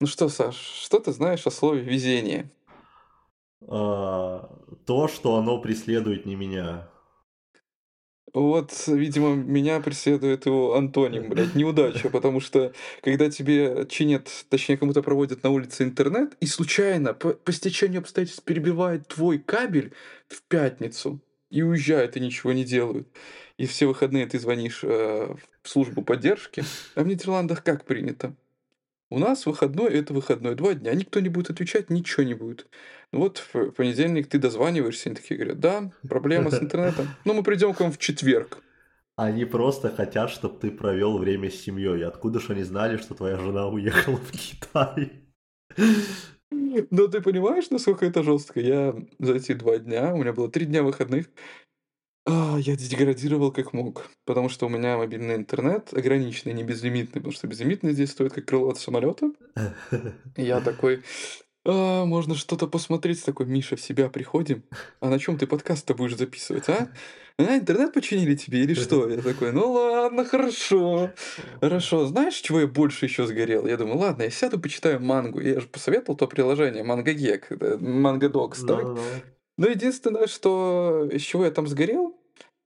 Ну что, Саш, что ты знаешь о слове «везение»? А, то, что оно преследует не меня. Вот, видимо, меня преследует его антоним, блядь, неудача, потому что когда тебе чинят, точнее, кому-то проводят на улице интернет, и случайно, по, по стечению обстоятельств, перебивает твой кабель в пятницу, и уезжают, и ничего не делают. И все выходные ты звонишь э, в службу поддержки. А в Нидерландах как принято? У нас выходной это выходной, два дня. Никто не будет отвечать, ничего не будет. Ну вот в понедельник ты дозваниваешься, они такие говорят, да, проблема с интернетом. Ну, мы придем к вам в четверг. Они просто хотят, чтобы ты провел время с семьей. Откуда же они знали, что твоя жена уехала в Китай? Но ты понимаешь, насколько это жестко? Я за эти два дня, у меня было три дня выходных, а, я деградировал как мог, потому что у меня мобильный интернет ограниченный, не безлимитный, потому что безлимитный здесь стоит как крыло от самолета. Я такой, а, можно что-то посмотреть, такой, Миша, в себя приходим, а на чем ты подкаст-то будешь записывать, а? А, интернет починили тебе или что? Я такой, ну ладно, хорошо. Хорошо, знаешь, чего я больше еще сгорел? Я думаю, ладно, я сяду, почитаю мангу. Я же посоветовал то приложение, MangaGeek, MangaDocs, так? Но единственное, что из чего я там сгорел,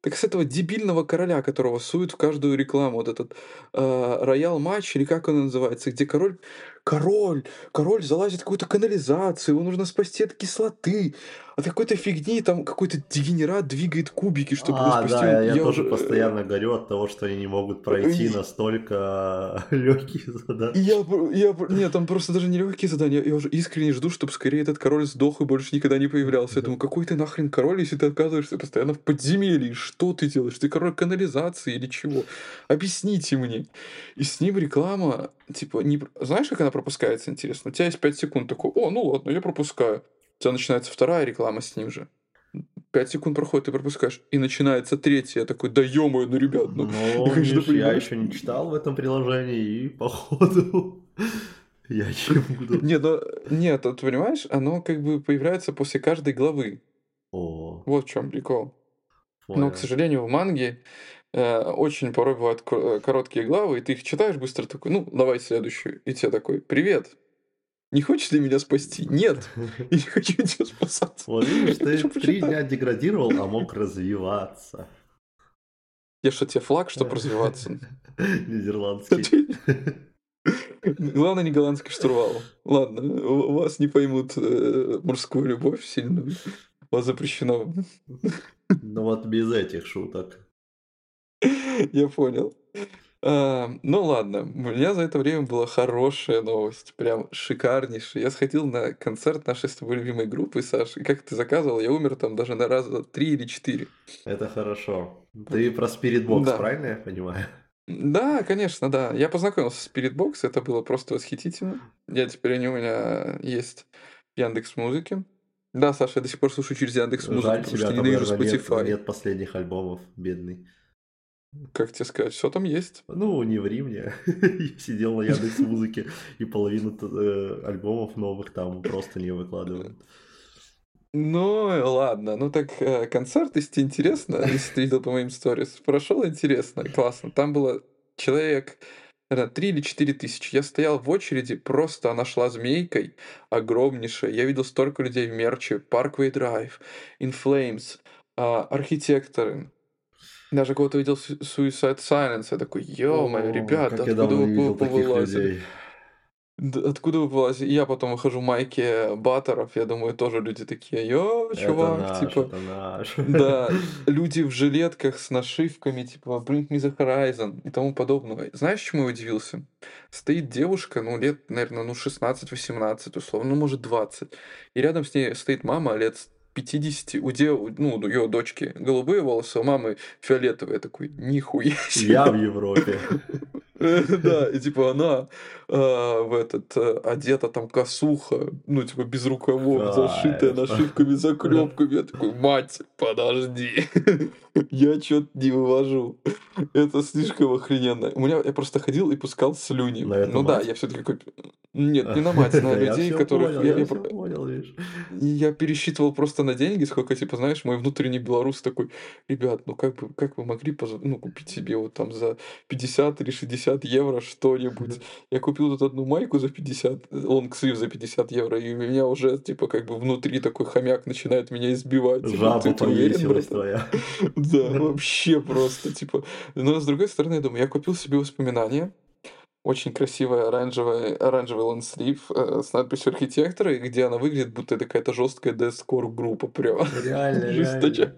так с этого дебильного короля, которого суют в каждую рекламу, вот этот э, роял матч, или как он называется, где король король, король залазит в какую-то канализацию, его нужно спасти от кислоты, от какой-то фигни, там какой-то дегенерат двигает кубики, чтобы а, спасти. Да, я, я тоже уже... постоянно горю от того, что они не могут пройти и... настолько легкие задания. Я, я, нет, там просто даже не легкие задания, я уже искренне жду, чтобы скорее этот король сдох и больше никогда не появлялся. Я думаю, какой ты нахрен король, если ты оказываешься постоянно в подземелье, что ты делаешь? Ты король канализации или чего? Объясните мне. И с ним реклама, типа, не... знаешь, как она пропускается, интересно? У тебя есть 5 секунд такой, о, ну ладно, я пропускаю. У тебя начинается вторая реклама с ним же. Пять секунд проходит, ты пропускаешь. И начинается третья. Я такой, да ё ну, ребят, ну... ну я, конечно, Миш, я еще не читал в этом приложении, и походу... Я чем буду... Нет, но, нет, ты понимаешь, оно как бы появляется после каждой главы. О. Вот в чем прикол. Понял. Но, к сожалению, в манге очень порой бывают э, короткие главы, и ты их читаешь быстро такой, ну, давай следующую. И тебе такой, привет, не хочешь ли меня спасти? Нет. Я не хочу тебя спасать. Вот видишь, ты три дня деградировал, а мог развиваться. Я что, тебе флаг, чтобы развиваться? Нидерландский. Главное, не голландский штурвал. Ладно, у вас не поймут э, мужскую любовь сильную. Вас запрещено. Ну вот без этих шуток. Я понял. А, ну ладно, у меня за это время была хорошая новость, прям шикарнейшая. Я сходил на концерт нашей с тобой любимой группы, Саша, и как ты заказывал, я умер там даже на раза три или четыре. Это хорошо. Ты про Spirit Box, да. правильно я понимаю? Да, конечно, да. Я познакомился с Spirit Box, это было просто восхитительно. Я теперь они у меня есть в Яндекс Музыке. Да, Саша, я до сих пор слушаю через Яндекс Музыку, потому что ненавижу Spotify. Нет, нет последних альбомов, бедный. Как тебе сказать, все там есть? Ну, не ври мне. Я сидел на Яндекс Музыке, и половину э, альбомов новых там просто не выкладывают. Ну, ладно. Ну так э, концерт, если тебе интересно, если ты видел по моим сторис, прошел интересно, классно. Там было человек, наверное, 3 или 4 тысячи. Я стоял в очереди, просто она шла змейкой, огромнейшая. Я видел столько людей в мерче. Parkway Drive, In Flames, а, архитекторы, даже кого-то видел Suicide Silence, я такой, ё-моё, ребята, откуда вы повылазили? Откуда вы вылазите? Я потом выхожу в майке баттеров, я думаю, тоже люди такие, йо, чувак, это наш, типа... Это наш. Да, люди в жилетках с нашивками, типа, Bring me the horizon и тому подобное. Знаешь, чему я удивился? Стоит девушка, ну, лет, наверное, ну, 16-18, условно, ну, может, 20. И рядом с ней стоит мама лет 50, у дев, ну, у ее дочки голубые волосы, а у мамы фиолетовые. Я такой, нихуя себе. Я в Европе. Да, и типа она а, в этот э, одета там косуха, ну типа без рукавов, зашитая нашивками, заклепками. Я такой, мать, подожди, я что-то не вывожу. Это слишком охрененно. У меня я просто ходил и пускал слюни. Ну да, я все-таки какой... Нет, не на мать, на людей, которых... Я пересчитывал просто просто на деньги, сколько, типа, знаешь, мой внутренний белорус такой, ребят, ну как бы, как вы могли ну, купить себе вот там за 50 или 60 евро что-нибудь? Я купил тут одну майку за 50, лонгслив за 50 евро, и у меня уже, типа, как бы внутри такой хомяк начинает меня избивать. Типа, Жаба ты, ты уверен, твоя. Да, вообще просто, типа. Но с другой стороны, я думаю, я купил себе воспоминания, очень красивая оранжевая, оранжевый лонслив э, с надписью архитектора, где она выглядит, будто это какая-то жесткая дескор группа прям. Реально, реально.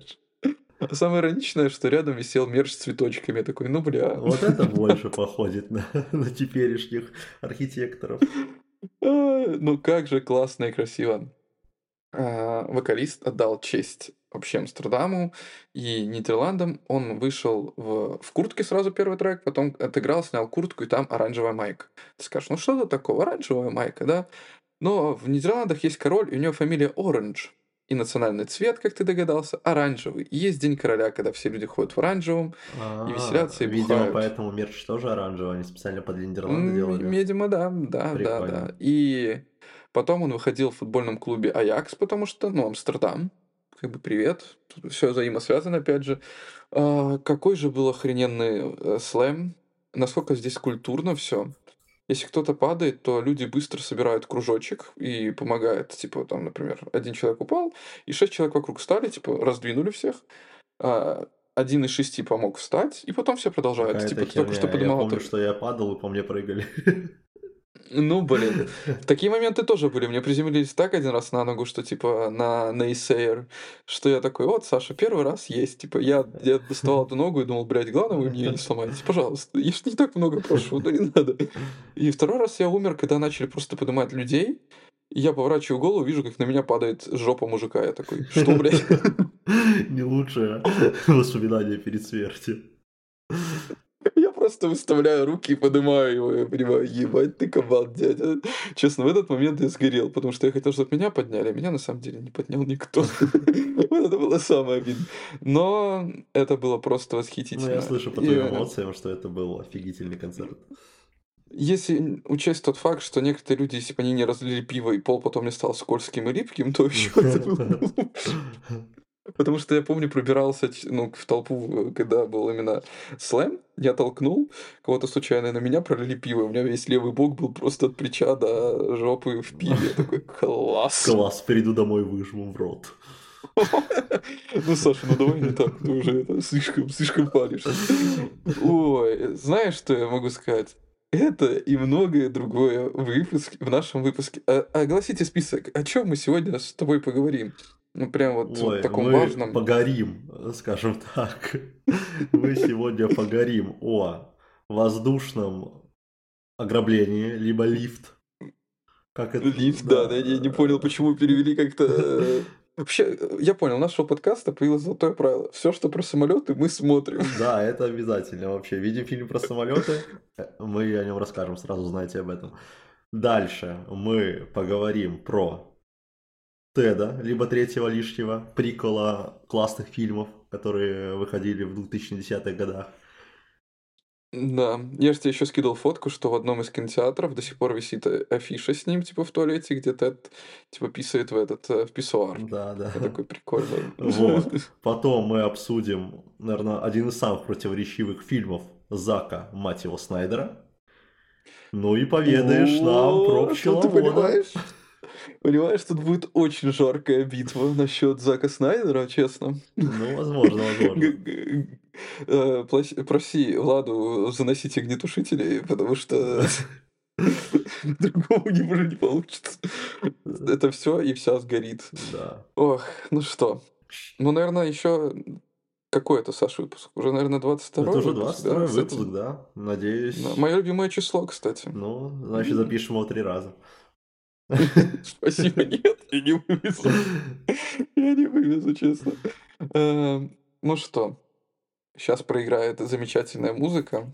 А самое ироничное, что рядом висел мерч с цветочками. Я такой, ну бля. Вот это больше походит на, на теперешних архитекторов. А, ну как же классно и красиво. А, вокалист отдал честь вообще Амстердаму и Нидерландам. Он вышел в, в куртке сразу первый трек, потом отыграл, снял куртку, и там оранжевая майка. Ты скажешь, ну что это такое, оранжевая майка, да? Но в Нидерландах есть король, и у него фамилия Оранж. И национальный цвет, как ты догадался, оранжевый. И есть День короля, когда все люди ходят в оранжевом А, и веселятся, и Видимо, бухают. поэтому мерч тоже оранжевый, они специально под Нидерланды делали. Видимо, да, да, да, Прикольно. да. И потом он выходил в футбольном клубе Аякс, потому что, ну, Амстердам, как бы привет, все взаимосвязано, опять же. А, какой же был охрененный э, слэм, насколько здесь культурно все. Если кто-то падает, то люди быстро собирают кружочек и помогают. Типа, там, например, один человек упал, и шесть человек вокруг стали, типа, раздвинули всех. А, один из шести помог встать, и потом все продолжают. Какая-то Типа, ты только что Я поднимал помню, только- что я падал, и по мне прыгали. Ну, блин. Такие моменты тоже были. Мне приземлились так один раз на ногу, что типа на нейсейер, что я такой, вот, Саша, первый раз есть. Типа я, я доставал эту ногу и думал, блядь, главное, вы мне не сломаете. Пожалуйста, я ж не так много прошу, ну не надо. И второй раз я умер, когда начали просто поднимать людей. Я поворачиваю голову, вижу, как на меня падает жопа мужика. Я такой, что, блядь? Не лучшее воспоминание перед смертью. Просто выставляю руки и поднимаю его, я понимаю, ебать ты кабан, дядя. Честно, в этот момент я сгорел, потому что я хотел, чтобы меня подняли, а меня на самом деле не поднял никто. Вот это было самое обидное. Но это было просто Ну, восхитительно. я слышу по твоим э, эмоциям, что это был офигительный концерт. Если учесть тот факт, что некоторые люди, если бы они не разлили пиво, и пол потом не стал скользким и липким, то еще это было. Потому что я помню, пробирался ну, в толпу, э, когда был именно слэм, я толкнул кого-то случайно, на меня пролили пиво. У меня весь левый бок был просто от плеча до жопы в пиве. Я такой, класс. Класс, приду домой, выжму в рот. Ну, Саша, ну давай не так, ты уже слишком, слишком палишь. Ой, знаешь, что я могу сказать? Это и многое другое в выпуске, в нашем выпуске. А- огласите список, о чем мы сегодня с тобой поговорим. Ну, прям вот в Ой, таком мы важном. погорим, скажем так. Мы сегодня погорим о воздушном ограблении, либо лифт. Как это? Лифт, да, да, я не понял, почему перевели как-то. э, Вообще, я понял, у нашего подкаста появилось золотое правило. Все, что про самолеты, мы смотрим. Да, это обязательно вообще. Видим фильм про самолеты, мы о нем расскажем, сразу знаете об этом. Дальше мы поговорим про Теда, либо третьего лишнего, прикола классных фильмов, которые выходили в 2010-х годах. Да, я же тебе еще скидывал фотку, что в одном из кинотеатров до сих пор висит афиша с ним, типа в туалете, где Тед, типа, писает в этот, э, в писсуар. Да, да. Я такой, прикольно. Вот. Потом мы обсудим, наверное, один из самых противоречивых фильмов Зака, мать его, Снайдера. Ну и поведаешь нам про тут пчеловода. Ты понимаешь? Понимаешь, тут будет очень жаркая битва насчет Зака Снайдера, честно. Ну, возможно, возможно. Э, Проси Владу заносить огнетушители, потому что другому не уже не получится. Это все и вся сгорит. Да. Ох, ну что. Ну, наверное, еще какой это, Саш, выпуск? Уже, наверное, 22 Это уже выпуск, 22 да? Кстати, выпуск, да. Надеюсь. Мое любимое число, кстати. Ну, значит, запишем его три раза. Спасибо, нет, я не вывезу. Я не вывезу, честно. Эм, Ну что, сейчас проиграет замечательная музыка.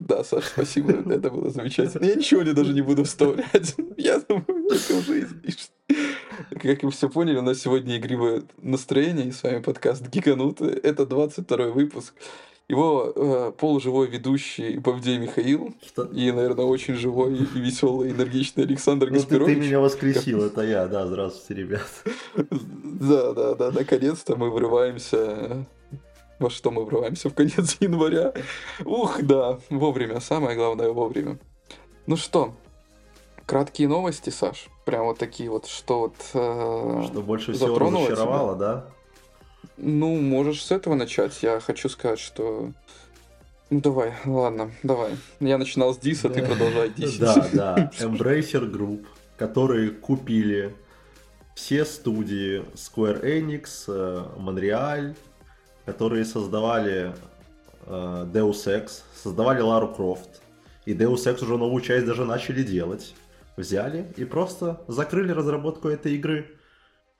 Да, Саш, спасибо, это было замечательно. Я ничего не даже не буду вставлять. Я думаю, это уже излишне. Как вы все поняли, у нас сегодня игривое настроение, и с вами подкаст Гигануты. Это 22 выпуск. Его э, полуживой ведущий Бавдей Михаил Что? и, наверное, очень живой и веселый, энергичный Александр Ну, ты, ты Гаспирович. меня воскресил, это я, да, здравствуйте, ребят. Да, да, да, наконец-то мы врываемся. Во что мы врываемся в конец января? Ух, да, вовремя, самое главное вовремя. Ну что, краткие новости, Саш? Прям вот такие вот, что вот... э, Что больше всего затронуло тебя? разочаровало, да? Ну, можешь с этого начать. Я хочу сказать, что... Ну давай, ладно, давай. Я начинал с диса, ты продолжай дисить. Да, да. Embracer Group, которые купили все студии Square Enix, э, Montreal, которые создавали э, Deus Ex, создавали Лару Крофт. И Deus Ex уже новую часть даже начали делать. Взяли и просто закрыли разработку этой игры.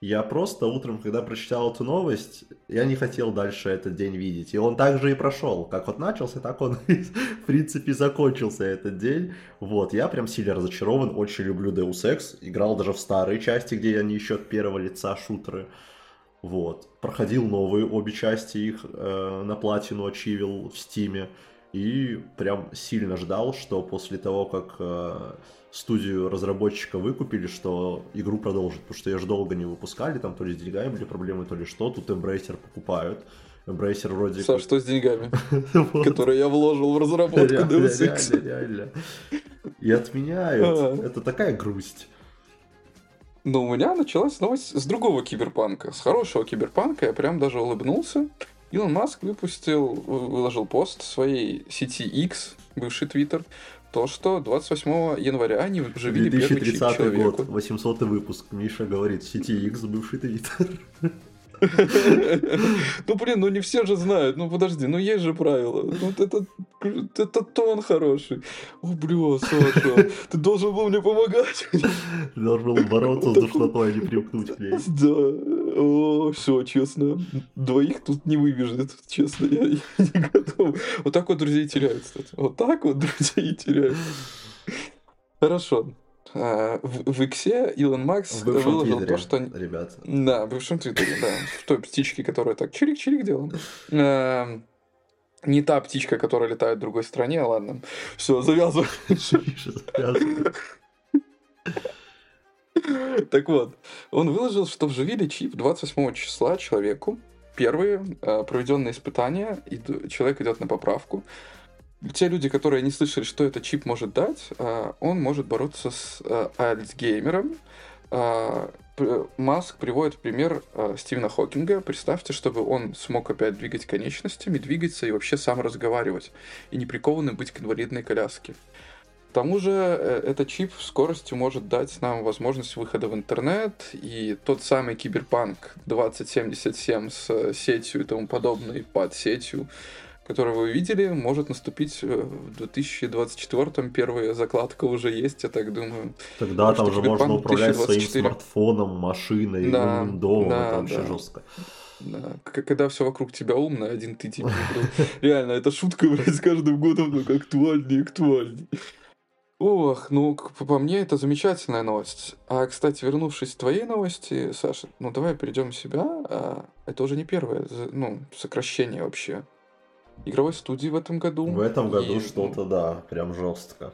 Я просто утром, когда прочитал эту новость, я не хотел дальше этот день видеть. И он также и прошел. Как вот начался, так он, в принципе, закончился этот день. Вот, я прям сильно разочарован, очень люблю Deus Ex. Играл даже в старые части, где они еще от первого лица шутеры. Вот. Проходил новые обе части их э, на платину ачивил в стиме. И прям сильно ждал, что после того, как э, студию разработчика выкупили, что игру продолжат. Потому что ее же долго не выпускали, там то ли с деньгами были проблемы, то ли что. Тут Embracer покупают. Embracer вроде Саш, что с деньгами, которые я вложил в разработку Deus Ex? реально. И отменяют. А. Это такая грусть. Но у меня началась новость с другого киберпанка. С хорошего киберпанка я прям даже улыбнулся. Илон Маск выпустил, вы- выложил пост в своей сети X, бывший Твиттер, то, что 28 января они вживили первый чип 2030 человеку. год, 800 выпуск. Миша говорит, в сети X бывший твиттер. Ну, блин, ну не все же знают. Ну, подожди, ну есть же правила. Ну, вот это, это тон хороший. О, бля, Саша, ты должен был мне помогать. Должен был бороться с душнотой, а не привыкнуть к ней. Да, о, все, честно. Двоих тут не выбежит, честно, я, я не готов. Вот так вот друзей теряют, кстати. Вот так вот друзей теряют. Хорошо. А, В, в Иксе Илон Макс выложил твиттере, то, что... ребят. Да, в бывшем твиттере, да. В той птичке, которая так чирик-чирик делала. А, Не та птичка, которая летает в другой стране, ладно. Все, завязывай. Так вот, он выложил, что вживили чип 28 числа человеку. Первые э, проведенные испытания, и человек идет на поправку. Те люди, которые не слышали, что этот чип может дать, э, он может бороться с э, Альцгеймером. Маск приводит пример Стивена Хокинга. Представьте, чтобы он смог опять двигать конечностями, двигаться и вообще сам разговаривать, и не прикованный быть к инвалидной коляске. К тому же э, этот чип в скорости может дать нам возможность выхода в интернет, и тот самый киберпанк 2077 с э, сетью и тому подобной, под сетью, которую вы видели, может наступить э, в 2024 первая закладка уже есть, я так думаю. Тогда Потому там что же можно Киберпанк управлять своим 2024. смартфоном, машиной, Да, умным домом. да, Это вообще да. жестко. Да, когда все вокруг тебя умно, один ты блин. Реально, эта шутка, блядь, с каждым годом только актуальнее и актуальнее. Ох, ну, по мне, это замечательная новость. А, кстати, вернувшись к твоей новости, Саша, ну, давай перейдем в себя. А, Это уже не первое, ну, сокращение вообще игровой студии в этом году. В этом году И, ну, что-то, да, прям жестко.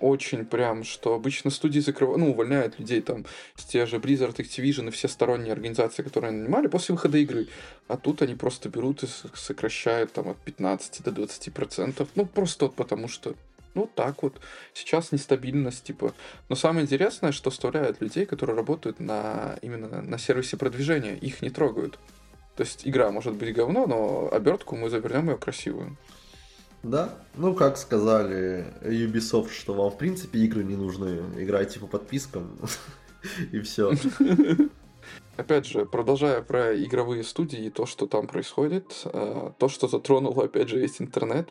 очень прям, что обычно студии закрывают, ну, увольняют людей там те же Blizzard, Activision и все сторонние организации, которые нанимали после выхода игры. А тут они просто берут и сокращают там от 15 до 20 процентов. Ну, просто вот потому что ну, так вот. Сейчас нестабильность, типа. Но самое интересное, что оставляют людей, которые работают на именно на сервисе продвижения. Их не трогают. То есть игра может быть говно, но обертку мы завернем ее красивую. Да, ну как сказали Ubisoft, что вам в принципе игры не нужны, играйте по подпискам и все. Опять же, продолжая про игровые студии и то, что там происходит, э, то, что затронуло, опять же, весь интернет,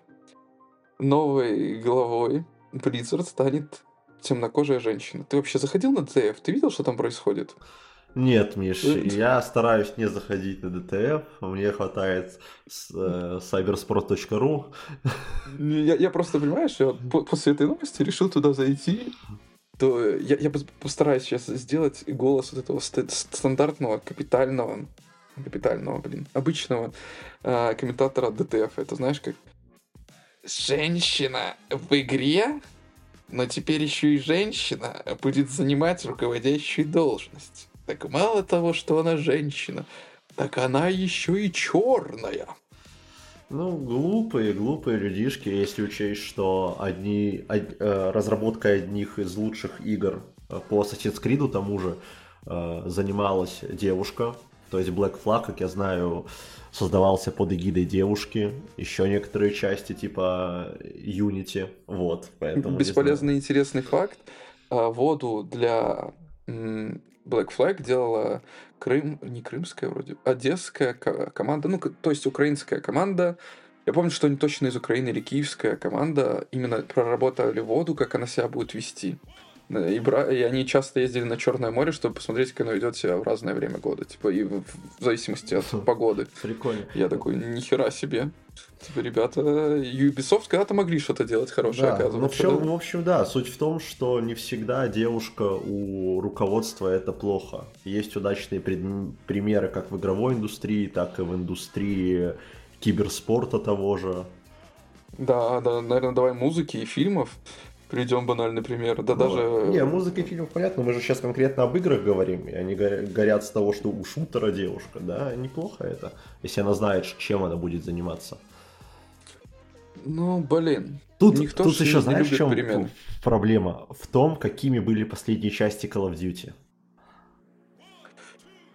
новой главой Blizzard станет темнокожая женщина. Ты вообще заходил на ДТФ? Ты видел, что там происходит? Нет, Миш, Э, я стараюсь не заходить на DTF, мне хватает с- э, cybersport.ru. Я, я просто, понимаешь, я после этой новости решил туда зайти, то я, я пос- постараюсь сейчас сделать голос вот этого ст- стандартного, капитального капитального, блин, обычного э, комментатора DTF. Это знаешь как? Женщина в игре, но теперь еще и женщина будет занимать руководящую должность. Так мало того, что она женщина, так она еще и черная. Ну, глупые, глупые людишки, если учесть, что одни, од, э, разработка одних из лучших игр э, по Assassin's Creed тому же э, занималась девушка, то есть Black Flag, как я знаю, создавался под эгидой девушки, еще некоторые части типа Unity, вот, поэтому... Бесполезный интересный факт, а, воду для Black Flag делала Крым, не крымская вроде, одесская команда, ну, то есть украинская команда. Я помню, что они точно из Украины или киевская команда именно проработали воду, как она себя будет вести. И, бра... и они часто ездили на Черное море, чтобы посмотреть, как оно ведет себя в разное время года. Типа, и в, в зависимости от погоды. Прикольно. Я такой, нихера себе. Типа, ребята, Ubisoft когда-то могли что-то делать хорошее, да, оказывается. Ну, в, общем, да? в общем, да, суть в том, что не всегда девушка у руководства это плохо. Есть удачные пред... примеры как в игровой индустрии, так и в индустрии киберспорта того же. Да, да, наверное, давай музыки и фильмов. Приведем банальный пример. Да ну, даже... Не, музыка и фильмов понятно, мы же сейчас конкретно об играх говорим, и они горят с того, что у шутера девушка, да, неплохо это, если она знает, чем она будет заниматься. Ну, блин. Тут, Никто тут еще знаешь, в чем перемен. проблема? В том, какими были последние части Call of Duty.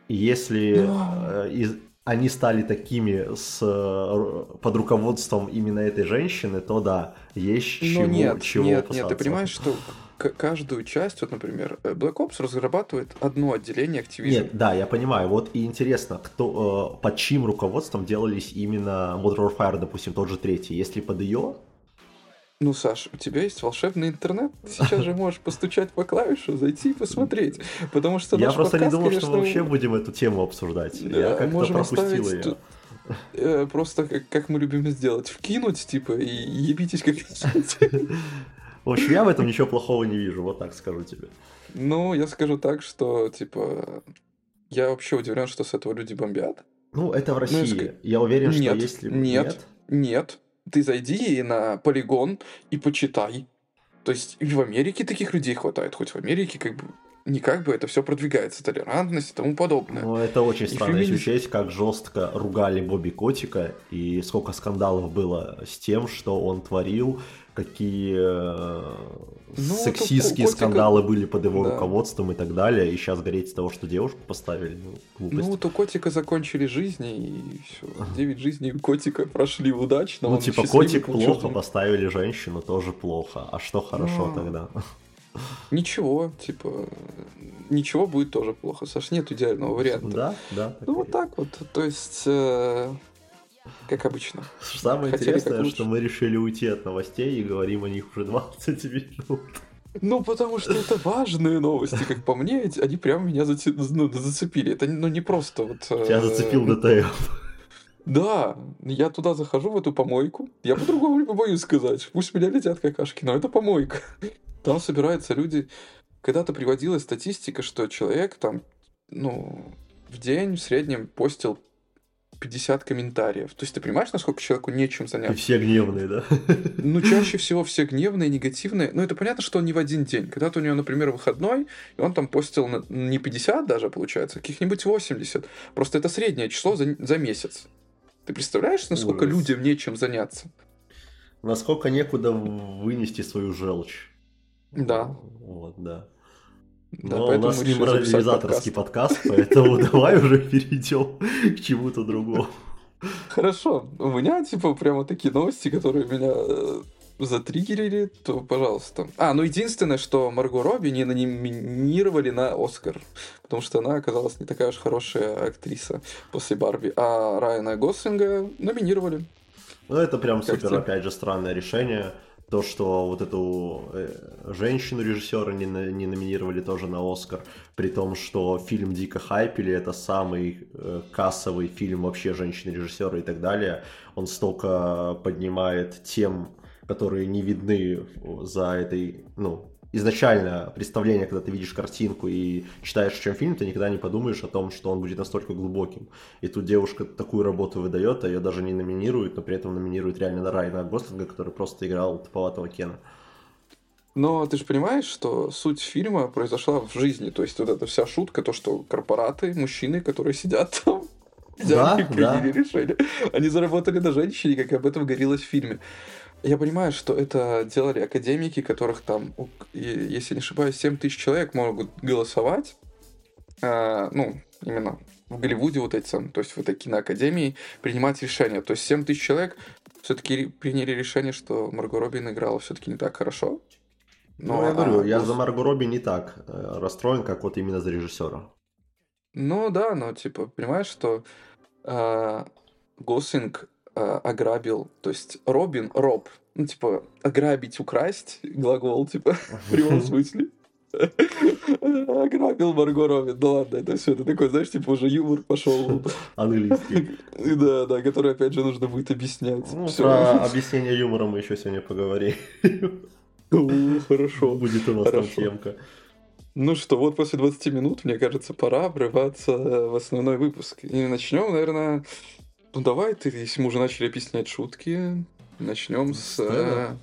Если Но... э, из, они стали такими с, э, под руководством именно этой женщины, то да, есть Но чего, нет, чего нет, опасаться. нет, ты понимаешь, что каждую часть, вот, например, э, Black Ops разрабатывает одно отделение Activision. Нет, да, я понимаю. Вот и интересно, кто, э, под чьим руководством делались именно Modern Warfare, допустим, тот же третий. Если под ее, ну, Саш, у тебя есть волшебный интернет, ты сейчас же можешь постучать по клавишу, зайти и посмотреть. Потому что Я просто подкаст, не думал, конечно, что мы вообще будем эту тему обсуждать. Да, Я как-то пропустил ее. Тут, э, просто как, как мы любим сделать, вкинуть, типа, и ебитесь как В общем, я в этом ничего плохого не вижу, вот так скажу тебе. Ну, я скажу так, что, типа, я вообще удивлен, что с этого люди бомбят. Ну, это в ну, России. Ну, я уверен, нет, что если... Нет, нет, нет ты зайди на полигон и почитай. То есть и в Америке таких людей хватает, хоть в Америке как бы никак бы это все продвигается, толерантность и тому подобное. Ну, это очень странно, фемини... если учесть, как жестко ругали Бобби Котика и сколько скандалов было с тем, что он творил, какие э, ну, сексистские котика... скандалы были под его да. руководством и так далее, и сейчас гореть с того, что девушку поставили, ну, глупость. Ну, то котика закончили жизни, и все, девять жизней котика прошли удачно. Ну, типа, котик плохо, поставили женщину, тоже плохо, а что хорошо Но... тогда? Ничего, типа, ничего будет тоже плохо. Саш, нет идеального варианта. Да, да. Ну, вот так вот, то есть... Э как обычно. Самое Хотели интересное, что мы решили уйти от новостей и говорим о них уже 20 минут. Ну, потому что это важные новости, как по мне, они прям меня ну, зацепили. Это ну, не просто вот... Тебя э, зацепил ДТФ. Да, я туда захожу, в эту помойку. Я по-другому не боюсь сказать. Пусть меня летят какашки, но это помойка. Там собираются люди. Когда-то приводилась статистика, что человек там, ну, в день в среднем постил 50 комментариев. То есть ты понимаешь, насколько человеку нечем заняться? И все гневные, да? Ну, чаще всего все гневные, негативные. Но это понятно, что он не в один день. Когда-то у него, например, выходной, и он там постил не 50 даже, получается, а каких-нибудь 80. Просто это среднее число за, за месяц. Ты представляешь, насколько Ужас. людям нечем заняться? Насколько некуда вынести свою желчь. Да. Вот, да. Да, Но у нас не морализаторский подкаст. подкаст, поэтому давай уже перейдем к чему-то другому. Хорошо. У меня, типа, прямо такие новости, которые меня э, затриггерили, то пожалуйста. А, ну единственное, что Марго Робби не номинировали на Оскар, потому что она оказалась не такая уж хорошая актриса после Барби, а Райана Гослинга номинировали. Ну, это прям как супер, тебе? опять же, странное решение то, что вот эту э, женщину-режиссера не, не номинировали тоже на Оскар, при том, что фильм дико хайпили, это самый э, кассовый фильм вообще женщины-режиссера и так далее. Он столько поднимает тем, которые не видны за этой, ну, изначально представление, когда ты видишь картинку и читаешь, о чем фильм, ты никогда не подумаешь о том, что он будет настолько глубоким. И тут девушка такую работу выдает, а ее даже не номинируют, но при этом номинируют реально на Райана Гослинга, который просто играл туповатого Кена. Но ты же понимаешь, что суть фильма произошла в жизни. То есть вот эта вся шутка, то, что корпораты, мужчины, которые сидят там, Да, да. приняли решение. Они заработали на женщине, как об этом говорилось в фильме. Я понимаю, что это делали академики, которых там, если не ошибаюсь, 7 тысяч человек могут голосовать. А, ну, именно в Голливуде вот эти, то есть в этой киноакадемии принимать решения. То есть 7 тысяч человек все-таки приняли решение, что Марго Робин играла все-таки не так хорошо. Ну, я говорю, а я за Марго Робби не так э, расстроен, как вот именно за режиссера. Ну да, но типа, понимаешь, что а, Гослинг а, ограбил, то есть Робин, Роб, ну типа, ограбить, украсть, глагол, типа, в прямом смысле. Ограбил Марго Робин, да ладно, это все, это такой, знаешь, типа уже юмор пошел. Английский. Да, да, который опять же нужно будет объяснять. Ну, про объяснение юмора мы еще сегодня поговорим. Хорошо. Будет у нас там темка. Ну что, вот после 20 минут, мне кажется, пора обрываться в основной выпуск. И начнем, наверное... Ну давай, ты, если мы уже начали объяснять шутки, начнем с... С Теда?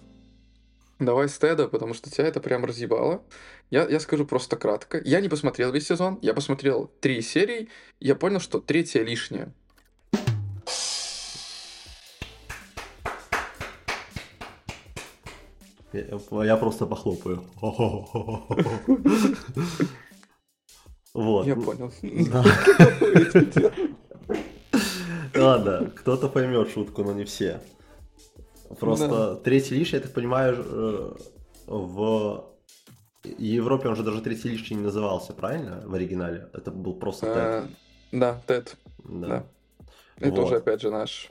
э, Давай с Теда, потому что тебя это прям разъебало. Я, я скажу просто кратко. Я не посмотрел весь сезон, я посмотрел три серии, я понял, что третья лишняя. Я, я просто похлопаю. Вот. Я понял. да. Ладно, кто-то поймет шутку, но не все. Просто третий лишний, я так понимаю, э, в Европе он же даже третий лишний не назывался, правильно? В оригинале. Это был просто Э, Да, Тед. Тед. да. Это Вот. уже, опять же, наш...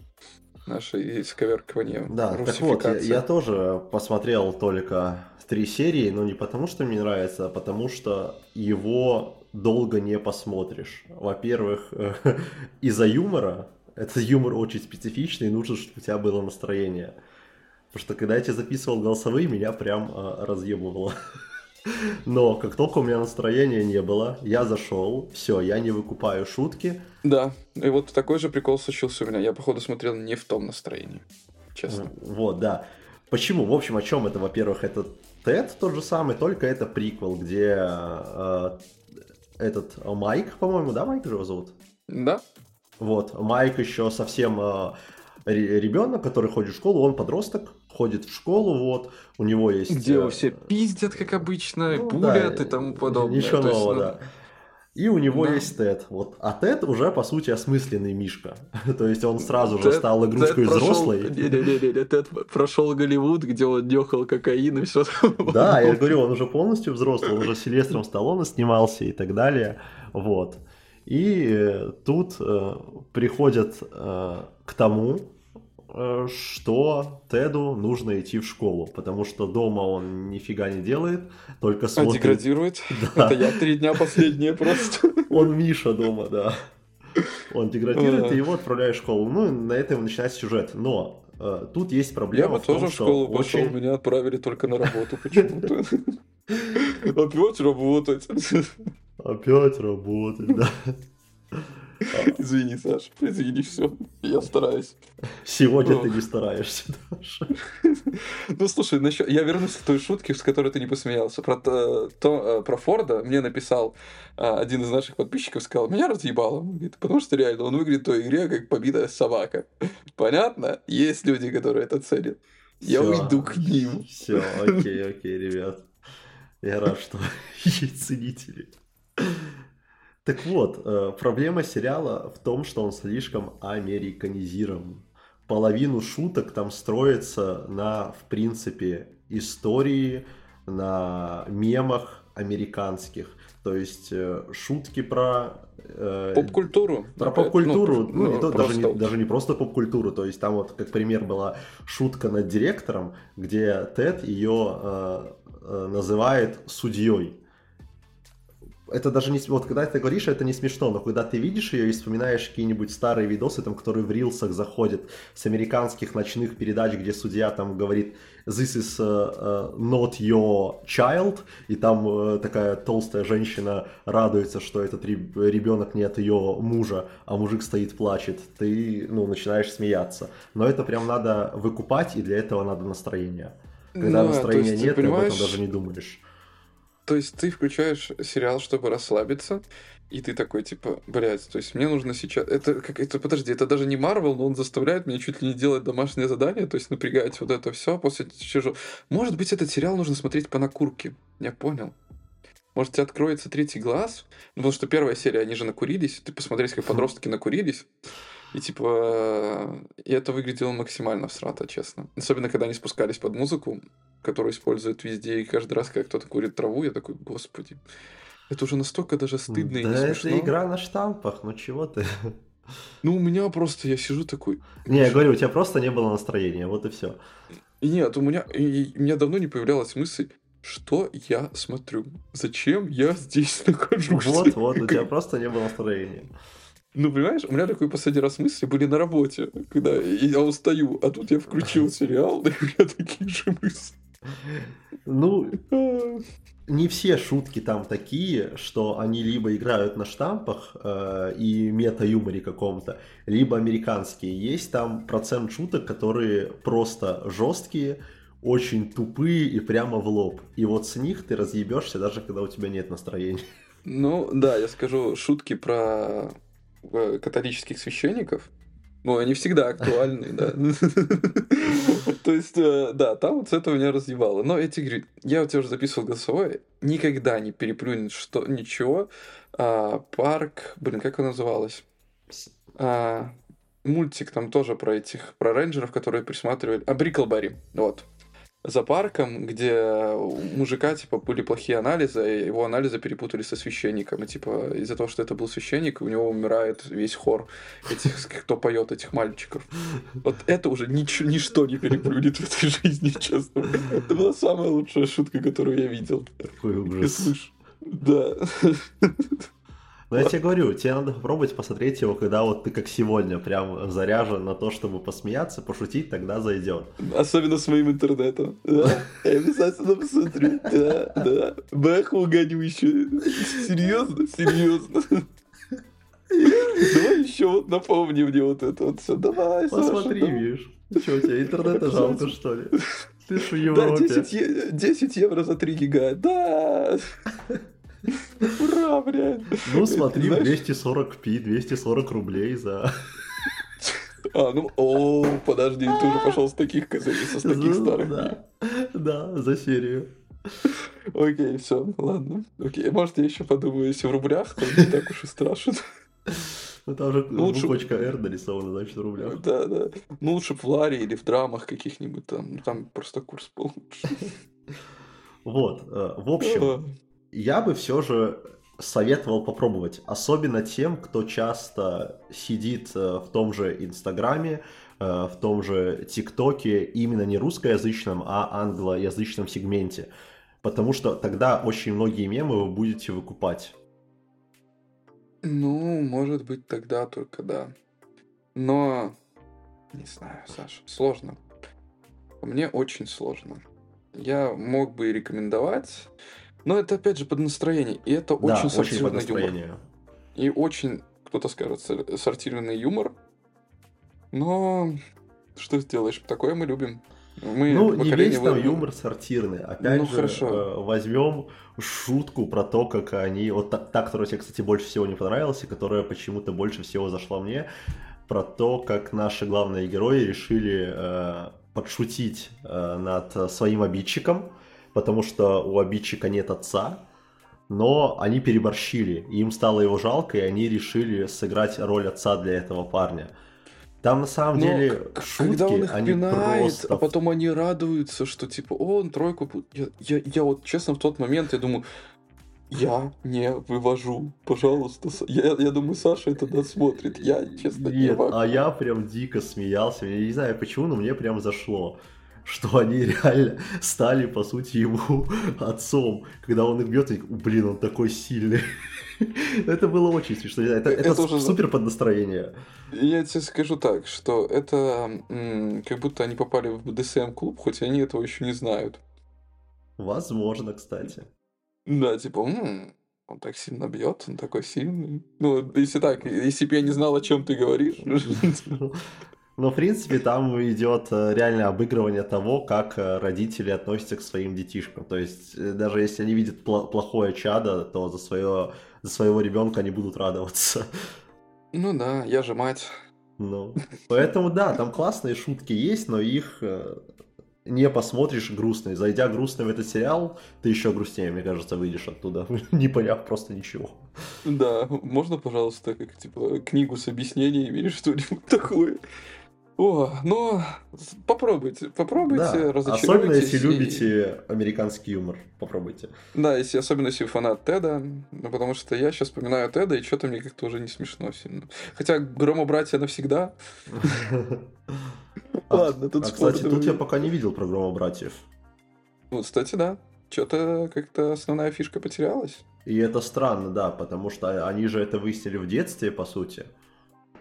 Наше исковеркивание. Да, так вот, я, я тоже посмотрел только три серии, но не потому, что мне нравится, а потому что его долго не посмотришь. Во-первых, из-за юмора, этот юмор очень специфичный, и нужно, чтобы у тебя было настроение. Потому что когда я тебе записывал голосовые, меня прям а, разъебывало. Но как только у меня настроения не было, я зашел, все, я не выкупаю шутки, Да, и вот такой же прикол случился у меня. Я, походу, смотрел не в том настроении. Честно. Вот, да. Почему? В общем, о чем это? Во-первых, это Тед тот же самый, только это приквел, где э, этот э, Майк, по-моему, да, Майк его зовут? Да? Вот, Майк еще совсем э, ребенок, который ходит в школу, он подросток, ходит в школу, вот, у него есть... Где э, его все пиздят, как обычно, ну, булят да, и тому подобное. Ничего То есть, нового, ну, да. И у него да. есть Тед. Вот. А Тед уже, по сути, осмысленный Мишка. То есть он сразу же стал игрушкой Тед взрослой. Не-не-не, Тед прошел Голливуд, где он нюхал кокаин и все. Да, я говорю, он уже полностью взрослый, он уже Сильвестром Сталлоне снимался и так далее. Вот. И э, тут э, приходят э, к тому, э, что Теду нужно идти в школу, потому что дома он нифига не делает, только А смотрит. деградирует? Да. Это я три дня последние просто. Он Миша дома, да. Он деградирует, и его отправляют в школу. Ну, и на этом начинается сюжет. Но э, тут есть Я проблема бы в том, тоже в школу пошел, очень... меня отправили только на работу почему-то. Опять работать. Опять работать, да. Извини, Саша, извини, все. Я стараюсь. Сегодня Ну. ты не стараешься, Даша. Ну, слушай, насчет... я вернусь к той шутке, с которой ты не посмеялся. Про, то, то- э, про Форда мне написал а, один из наших подписчиков, сказал, меня разъебало. Он говорит, потому что реально он выглядит в той игре, как побитая собака. Понятно? Есть люди, которые это ценят. Я Всё. уйду к ним. Все, окей, окей, ребят. Я рад, что есть ценители. Так вот, э, проблема сериала в том, что он слишком американизирован. Половину шуток там строится на, в принципе, истории, на мемах американских. То есть э, шутки про... э, Поп-культуру. про поп-культуру, ну, ну, то- даже, не, просто- даже не просто поп-культуру, то есть там вот, как пример, была шутка над директором, где Тед ее э, э, называет судьей. Это даже не... Вот когда ты говоришь, это не смешно, но когда ты видишь ее и вспоминаешь какие-нибудь старые видосы, там, которые в рилсах заходят с американских ночных передач, где судья там говорит «This is uh, not your child», и там uh, такая толстая женщина радуется, что этот ребенок не от ее мужа, а мужик стоит плачет, ты, ну, начинаешь смеяться. Но это прям надо выкупать, и для этого надо настроение. Когда ну, настроения есть, нет, ты, понимаешь... ты об этом даже не думаешь. То есть ты включаешь сериал, чтобы расслабиться, и ты такой, типа, блядь, то есть мне нужно сейчас... Это, как, это подожди, это даже не Марвел, но он заставляет меня чуть ли не делать домашнее задание, то есть напрягать вот это все после чужого... Может быть, этот сериал нужно смотреть по накурке. Я понял. Может, тебе откроется третий глаз? Ну, потому что первая серия, они же накурились. Ты посмотреть, как подростки накурились. И типа, и это выглядело максимально всрато, честно. Особенно, когда они спускались под музыку, которую используют везде, и каждый раз, когда кто-то курит траву, я такой, господи, это уже настолько даже стыдно да и не смешно. это игра на штампах, ну чего ты? Ну, у меня просто, я сижу такой... Не, я говорю, у тебя просто не было настроения, вот и все. Нет, у меня, и, у меня давно не появлялась мысль, что я смотрю, зачем я здесь нахожусь. Вот, вот, у тебя просто не было настроения. Ну, понимаешь, у меня такой последний раз мысли были на работе, когда я устаю, а тут я включил сериал, и у меня такие же мысли. Ну, не все шутки там такие, что они либо играют на штампах э, и мета-юморе каком-то, либо американские. Есть там процент шуток, которые просто жесткие, очень тупые и прямо в лоб. И вот с них ты разъебешься, даже когда у тебя нет настроения. Ну, да, я скажу шутки про католических священников. Ну, они всегда актуальны, да. То есть, э, да, там вот с этого меня разъебало. Но эти игры, я у тебя уже записывал голосовое, никогда не переплюнет что, ничего. А, парк, блин, как он называлась? А, мультик там тоже про этих, про рейнджеров, которые присматривали. А, Бриклберри, вот за парком, где у мужика, типа, были плохие анализы, и его анализы перепутали со священником. И, типа, из-за того, что это был священник, у него умирает весь хор этих, кто поет этих мальчиков. Вот это уже ничего, ничто не переплюнет в этой жизни, честно. Это была самая лучшая шутка, которую я видел. Какой ужас. Да. Но я тебе говорю, тебе надо попробовать посмотреть его, когда вот ты как сегодня прям заряжен на то, чтобы посмеяться, пошутить, тогда зайдет. Особенно с моим интернетом. Да, я обязательно посмотрю. Да, да. Бэху угоню еще. Серьезно? Серьезно. Давай еще вот напомни мне вот это вот все. Давай, Посмотри, Саша, видишь. Что, у тебя интернета жалко, что ли? Ты ж в Европе. Да, 10, 10 евро за 3 гига. Да. Ура, блядь. Ну, смотри, Знаешь... 240p, 240 рублей за... А, ну, о, подожди, ты уже пошел с таких козырей, со таких старых. Да, да, за серию. Окей, все, ладно. Окей, может, я еще подумаю, если в рублях, то не так уж и страшно. Ну, там же ну, лучше... буквочка R нарисована, значит, в рублях. Да, да. Ну, лучше в Ларе или в драмах каких-нибудь там. Ну, там просто курс получше. Вот, э, в общем, я бы все же советовал попробовать, особенно тем, кто часто сидит э, в том же Инстаграме, э, в том же ТикТоке, именно не русскоязычном, а англоязычном сегменте. Потому что тогда очень многие мемы вы будете выкупать. Ну, может быть, тогда только да. Но, не знаю, Саша, сложно. Мне очень сложно. Я мог бы и рекомендовать, но это опять же под настроение. И это да, очень сортированный юмор. И очень, кто-то скажет, сортированный юмор. Но что сделаешь? Такое мы любим. Мы ну, не весь там юмор сортирный. Опять ну, же, хорошо. Э, возьмем шутку про то, как они... Вот та, та, которая тебе, кстати, больше всего не понравилась, и которая почему-то больше всего зашла мне, про то, как наши главные герои решили э, подшутить э, над своим обидчиком, потому что у обидчика нет отца, но они переборщили, им стало его жалко, и они решили сыграть роль отца для этого парня. Там на самом но деле шутки, когда он их они пинает, просто... а потом они радуются, что типа, о, он тройку... Я, я, я вот честно в тот момент, я думаю, я не вывожу, пожалуйста. Я, я думаю, Саша это досмотрит. Я, честно, Нет, не могу. а я прям дико смеялся. Я не знаю почему, но мне прям зашло что они реально стали, по сути, ему отцом. Когда он их бьет, и, блин, он такой сильный. Это было очень смешно. Это, это, это уже... супер под настроение. Я тебе скажу так, что это как будто они попали в БДСМ-клуб, хоть они этого еще не знают. Возможно, кстати. Да, типа, м-м, он так сильно бьет, он такой сильный. Ну, если так, если бы я не знал, о чем ты говоришь. Ну, в принципе, там идет э, реальное обыгрывание того, как э, родители относятся к своим детишкам. То есть, э, даже если они видят плохое чадо, то за, свое, за своего ребенка они будут радоваться. Ну да, я же мать. Ну, поэтому да, там классные шутки есть, но их не посмотришь грустный. Зайдя грустный в этот сериал, ты еще грустнее, мне кажется, выйдешь оттуда, не поняв просто ничего. Да, можно, пожалуйста, как типа книгу с объяснениями или что-нибудь такое. О, ну, попробуйте, попробуйте, да, Особенно если и... любите американский юмор, попробуйте. Да, если, особенно если фанат Теда, ну, потому что я сейчас вспоминаю Теда, и что-то мне как-то уже не смешно сильно. Хотя Грома братья навсегда. Ладно, тут А, кстати, тут я пока не видел про Грома братьев. Ну, кстати, да. Что-то как-то основная фишка потерялась. И это странно, да, потому что они же это выяснили в детстве, по сути.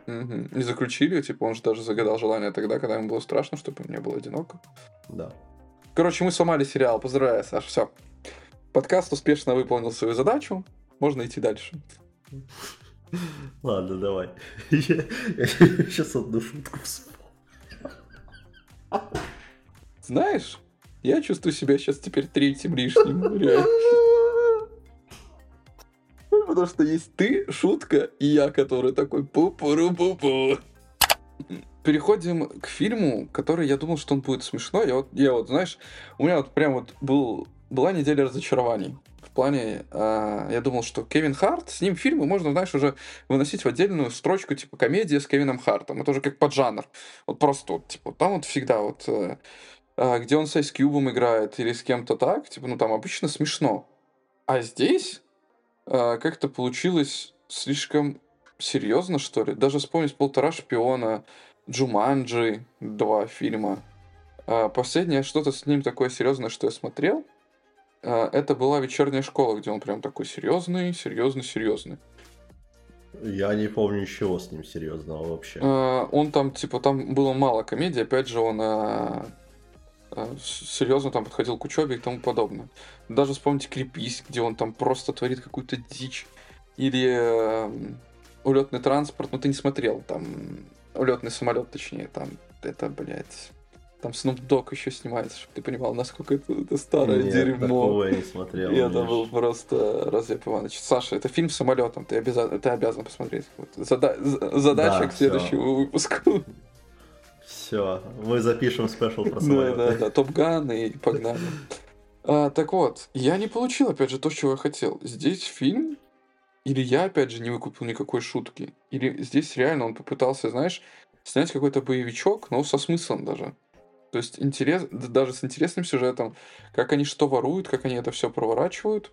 Угу. И заключили, типа, он же даже загадал желание тогда, когда ему было страшно, чтобы мне было одиноко. Да. Короче, мы сломали сериал. Поздравляю, Саша. Все. Подкаст успешно выполнил свою задачу. Можно идти дальше. Ладно, давай. Я, сейчас одну шутку вспомнил. Знаешь, я чувствую себя сейчас теперь третьим лишним. Реально. Потому что есть ты, шутка, и я, который такой пу-пу-ру-пу-пу. Переходим к фильму, который я думал, что он будет смешной. Я вот, я вот, знаешь, у меня вот прям вот был, была неделя разочарований. В плане, э, я думал, что Кевин Харт, с ним фильмы можно, знаешь, уже выносить в отдельную строчку, типа, комедия с Кевином Хартом. Это уже как поджанр. Вот просто вот, типа, там вот всегда вот, э, э, где он с Ice Cube играет или с кем-то так, типа, ну там обычно смешно. А здесь а, как-то получилось слишком серьезно, что ли. Даже вспомнить «Полтора шпиона», «Джуманджи», два фильма. А, последнее что-то с ним такое серьезное, что я смотрел, а, это была «Вечерняя школа», где он прям такой серьезный, серьезный, серьезный. Я не помню ничего с ним серьезного вообще. Он там, типа, там было мало комедии, опять же, он а, серьезно там подходил к учебе и тому подобное. Даже вспомните Крепись, где он там просто творит какую-то дичь. Или э, улетный транспорт, ну ты не смотрел, там улетный самолет, точнее, там это, блядь, там Snoop Dogg еще снимается, чтобы ты понимал, насколько это, это старое Нет, дерьмо. я не смотрел. И это был просто Разъеп Иванович. Саша, это фильм с самолетом, ты обязан, ты обязан посмотреть. Вот. Зада... Задача да, к следующему все. выпуску. Все, мы запишем спешл про самолеты. Да, да, да, Топ Ган и погнали. А, так вот, я не получил, опять же, то, чего я хотел. Здесь фильм, или я, опять же, не выкупил никакой шутки, или здесь реально он попытался, знаешь, снять какой-то боевичок, но со смыслом даже. То есть интерес, даже с интересным сюжетом, как они что воруют, как они это все проворачивают.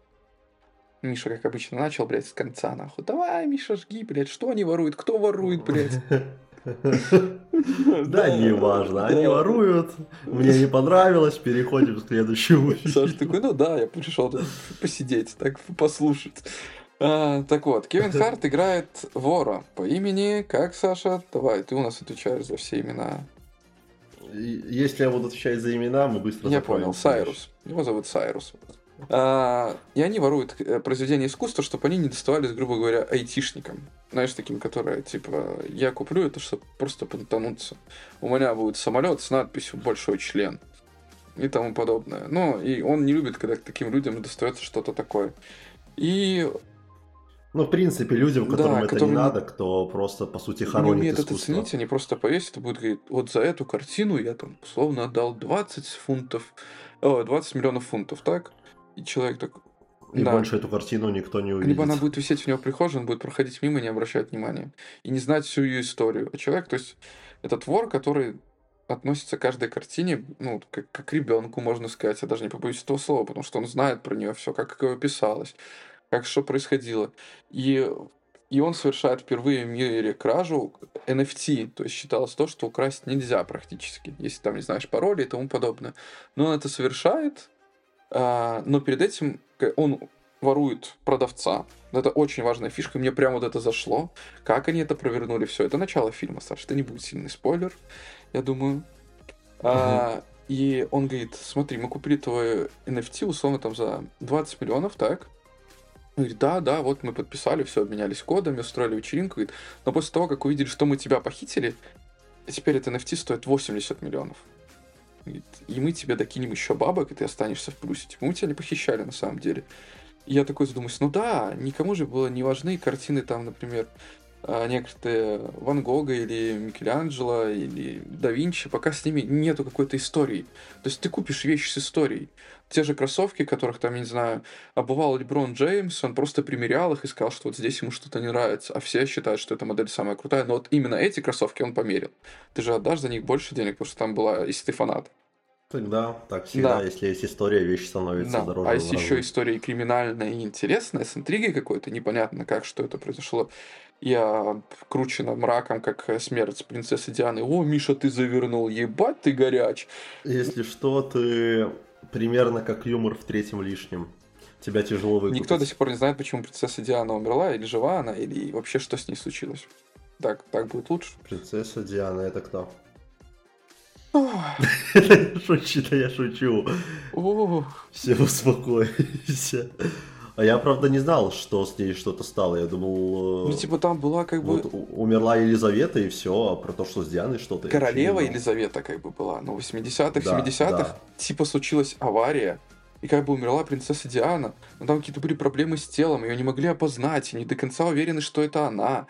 Миша, как обычно, начал, блядь, с конца, нахуй. Давай, Миша, жги, блядь, что они воруют, кто ворует, блядь. Да, не важно. Они воруют. Мне не понравилось. Переходим к следующему. Саша такой, ну да, я пришел посидеть, так послушать. А, так вот, Кевин Харт играет вора по имени, как Саша? Давай, ты у нас отвечаешь за все имена. Если я буду отвечать за имена, мы быстро Я понял, Сайрус. Его зовут Сайрус. А, и они воруют э, произведения искусства, чтобы они не доставались, грубо говоря, айтишникам. Знаешь, таким, которые, типа, я куплю это, чтобы просто понтануться. У меня будет самолет с надписью «Большой член» и тому подобное. Но и он не любит, когда таким людям достается что-то такое. И ну, в принципе, людям, которым да, это которым... не надо, кто просто, по сути, хоронит не искусство. это ценить, они просто повесят и будут говорить, вот за эту картину я там, условно, отдал 20 фунтов, о, 20 миллионов фунтов, так? И человек так... И да. больше эту картину никто не увидит. Либо она будет висеть у него в прихожей, он будет проходить мимо и не обращать внимания. И не знать всю ее историю. А человек, то есть, это твор, который относится к каждой картине, ну, как, как к ребенку, можно сказать. Я даже не побоюсь этого слова, потому что он знает про нее все, как ее писалось, как что происходило. И и он совершает впервые в мире кражу NFT, то есть считалось то, что украсть нельзя практически, если там не знаешь пароли и тому подобное. Но он это совершает, но перед этим он ворует продавца. Это очень важная фишка, мне прям вот это зашло. Как они это провернули, все. Это начало фильма, Саша, это не будет сильный спойлер, я думаю. Uh-huh. А, и он говорит, смотри, мы купили твой NFT условно там за 20 миллионов, так? Он говорит, да, да, вот мы подписали, все, обменялись кодами, устроили вечеринку. Говорит, но после того, как увидели, что мы тебя похитили, теперь это NFT стоит 80 миллионов. И мы тебе докинем еще бабок, и ты останешься в плюсе. Типа, мы тебя не похищали на самом деле. И я такой задумаюсь, ну да, никому же было не важны картины там, например, некоторые Ван Гога или Микеланджело или да Винчи, пока с ними нету какой-то истории. То есть ты купишь вещи с историей. Те же кроссовки, которых там, я не знаю, обувал Леброн Джеймс, он просто примерял их и сказал, что вот здесь ему что-то не нравится, а все считают, что эта модель самая крутая, но вот именно эти кроссовки он померил. Ты же отдашь за них больше денег, потому что там была, если ты фанат. Тогда так всегда, да. если есть история, вещь становится да. дороже. А если еще история криминальная и интересная, с интригой какой-то, непонятно как, что это произошло. Я кручена мраком, как смерть принцессы Дианы. О, Миша, ты завернул, ебать ты горяч. Если что, ты примерно как юмор в третьем лишнем. Тебя тяжело выкупить. Никто до сих пор не знает, почему принцесса Диана умерла, или жива она, или вообще что с ней случилось. Так, так будет лучше. Принцесса Диана, это кто? Шучу, да я шучу. Все, успокойся. А я, правда, не знал, что с ней что-то стало. Я думал... Ну, типа, там была как бы... Вот, умерла Елизавета, и все, а про то, что с Дианой что-то... Королева Елизавета как бы была. Но в 80-х, да, 70-х, да. типа, случилась авария, и как бы умерла принцесса Диана. Но там какие-то были проблемы с телом, ее не могли опознать, и не до конца уверены, что это она.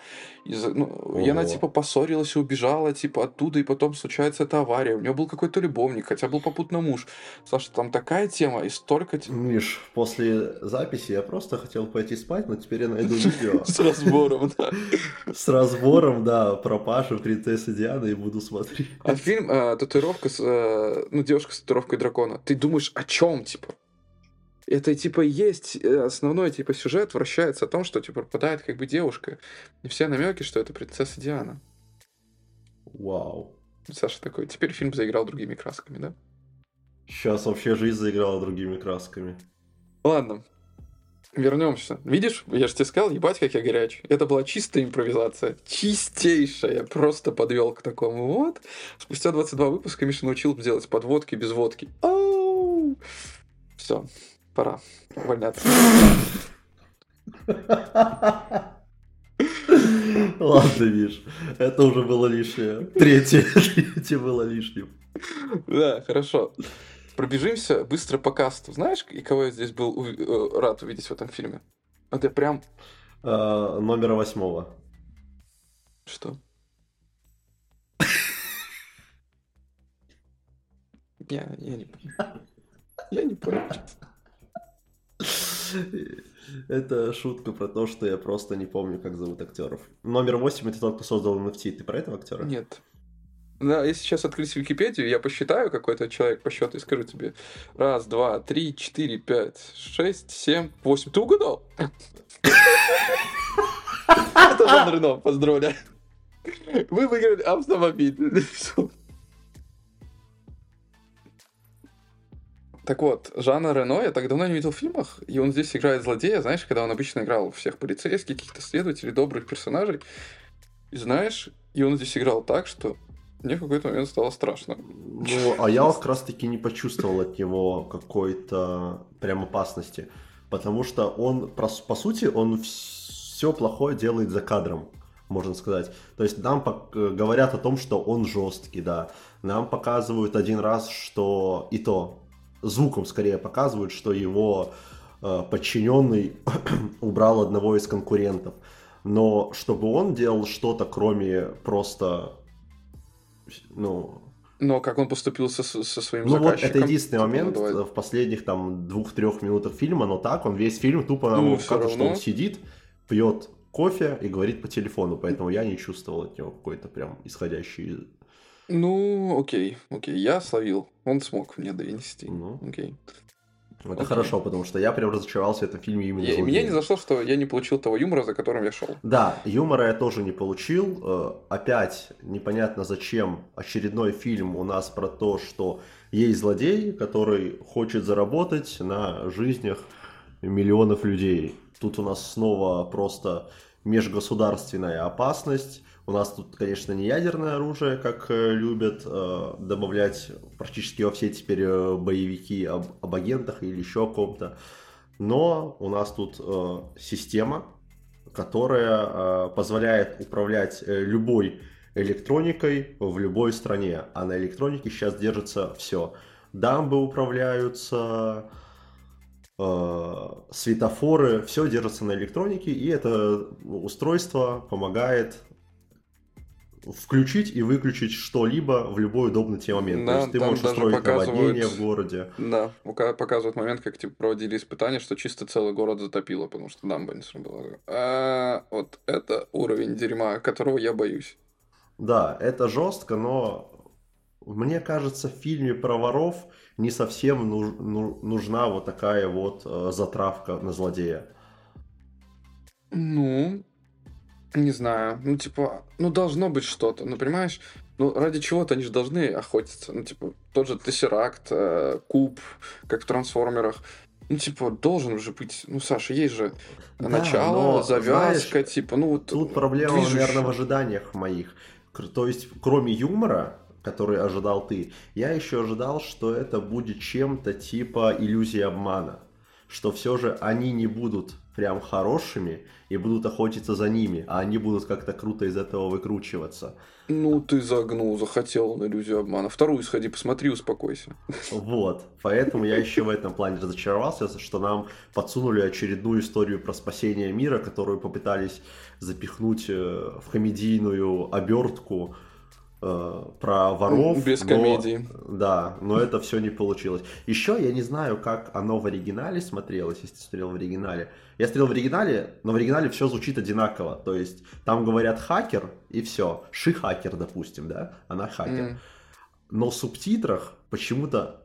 Ну, и она типа поссорилась и убежала типа оттуда, и потом случается эта авария. У нее был какой-то любовник, хотя был попутно муж. Саша, там такая тема, и столько... Миш, после записи я просто хотел пойти спать, но теперь я найду видео. С разбором, да. С разбором, да, про Пашу, принцессы Дианы, и буду смотреть. А фильм э, «Татуировка» с... Э, ну, девушка с татуировкой дракона. Ты думаешь, о чем, типа? Это типа есть э, основной типа сюжет вращается о том, что типа пропадает как бы девушка. И все намеки, что это принцесса Диана. Вау. Саша такой, теперь фильм заиграл другими красками, да? Сейчас вообще жизнь заиграла другими красками. Ладно, вернемся. Видишь, я же тебе сказал, ебать, как я горяч. Это была чистая импровизация. Чистейшая. Просто подвел к такому вот. Спустя 22 выпуска Миша научил делать подводки без водки. Все. Пора увольняться. Ладно, Миш, это уже было лишнее. Третье, третье было лишним. Да, хорошо. Пробежимся быстро по касту. Знаешь, и кого я здесь был э, рад увидеть в этом фильме? Это прям... А, номера восьмого. Что? Я, я не понял. Я не понял. Это шутка про то, что я просто не помню, как зовут актеров. Номер восемь это тот, кто создал NFT. Ты про этого актера? Нет. Да, если сейчас открыть Википедию, я посчитаю какой-то человек по счету и скажу тебе. Раз, два, три, четыре, пять, шесть, семь, восемь. Ты угадал? Это Жан Рено, поздравляю. Вы выиграли автомобиль. Так вот, Жана Рено я так давно не видел в фильмах, и он здесь играет злодея, знаешь, когда он обычно играл всех полицейских, каких-то следователей, добрых персонажей. И знаешь, и он здесь играл так, что мне в какой-то момент стало страшно. Ну, а я как раз-таки не почувствовал от него какой-то прям опасности. Потому что он, по сути, он все плохое делает за кадром, можно сказать. То есть нам говорят о том, что он жесткий, да. Нам показывают один раз, что и то звуком скорее показывают, что его э, подчиненный убрал одного из конкурентов. Но чтобы он делал что-то, кроме просто, ну... Но как он поступил со, со своим ну, заказчиком? вот это единственный типа, момент ну, в последних там двух-трех минутах фильма, но так он весь фильм тупо нам ну, покажет, что он сидит, пьет кофе и говорит по телефону, поэтому я не чувствовал от него какой-то прям исходящий ну, окей, окей, я словил. Он смог мне донести. Ну. Окей. Это Окей. хорошо, потому что я прям разочаровался в этом фильме именно Я- Меня не зашло, что я не получил того юмора, за которым я шел. Да, юмора я тоже не получил. Э, Опять непонятно зачем очередной фильм у нас про то, что есть злодей, который хочет заработать на жизнях миллионов людей. Тут у нас снова просто межгосударственная опасность. У нас тут, конечно, не ядерное оружие, как э, любят э, добавлять практически во все теперь э, боевики об, об агентах или еще о ком-то. Но у нас тут система, которая позволяет управлять любой электроникой в любой стране. А на электронике сейчас держится все. Дамбы управляются, э, светофоры, все держится на электронике, и это устройство помогает включить и выключить что-либо в любой удобный тебе момент. Да, То есть ты можешь устроить наводнение показывают- в городе. Да, пока- показывают момент, как типа проводили испытания, что чисто целый город затопило, потому что дамба не сработала. А, вот это уровень дерьма, которого я боюсь. Да, это жестко, но мне кажется, в фильме про воров не совсем ну- нужна вот такая вот э, затравка на злодея. Ну, не знаю. Ну, типа, ну, должно быть что-то. Ну, понимаешь? Ну, ради чего-то они же должны охотиться. Ну, типа, тот же Тессеракт, э, Куб, как в Трансформерах. Ну, типа, должен же быть... Ну, Саша, есть же Да, начало, но, завязка, знаешь, типа, ну, вот... Тут проблема, движущая. наверное, в ожиданиях моих. То есть, кроме юмора, который ожидал ты, я еще ожидал, что это будет чем-то типа иллюзии обмана. Что все же они не будут прям хорошими и будут охотиться за ними, а они будут как-то круто из этого выкручиваться. Ну, ты загнул, захотел на иллюзию обмана. Вторую сходи, посмотри, успокойся. Вот, поэтому я еще в этом плане разочаровался, что нам подсунули очередную историю про спасение мира, которую попытались запихнуть э, в комедийную обертку про воров. Без но- комедии. Да, но это все не получилось. Еще я не знаю, как оно в оригинале смотрелось, если ты смотрел в оригинале. Я смотрел в оригинале, но в оригинале все звучит одинаково. То есть там говорят хакер и все. Ши-хакер, допустим, да? Она хакер. М. Но в субтитрах почему-то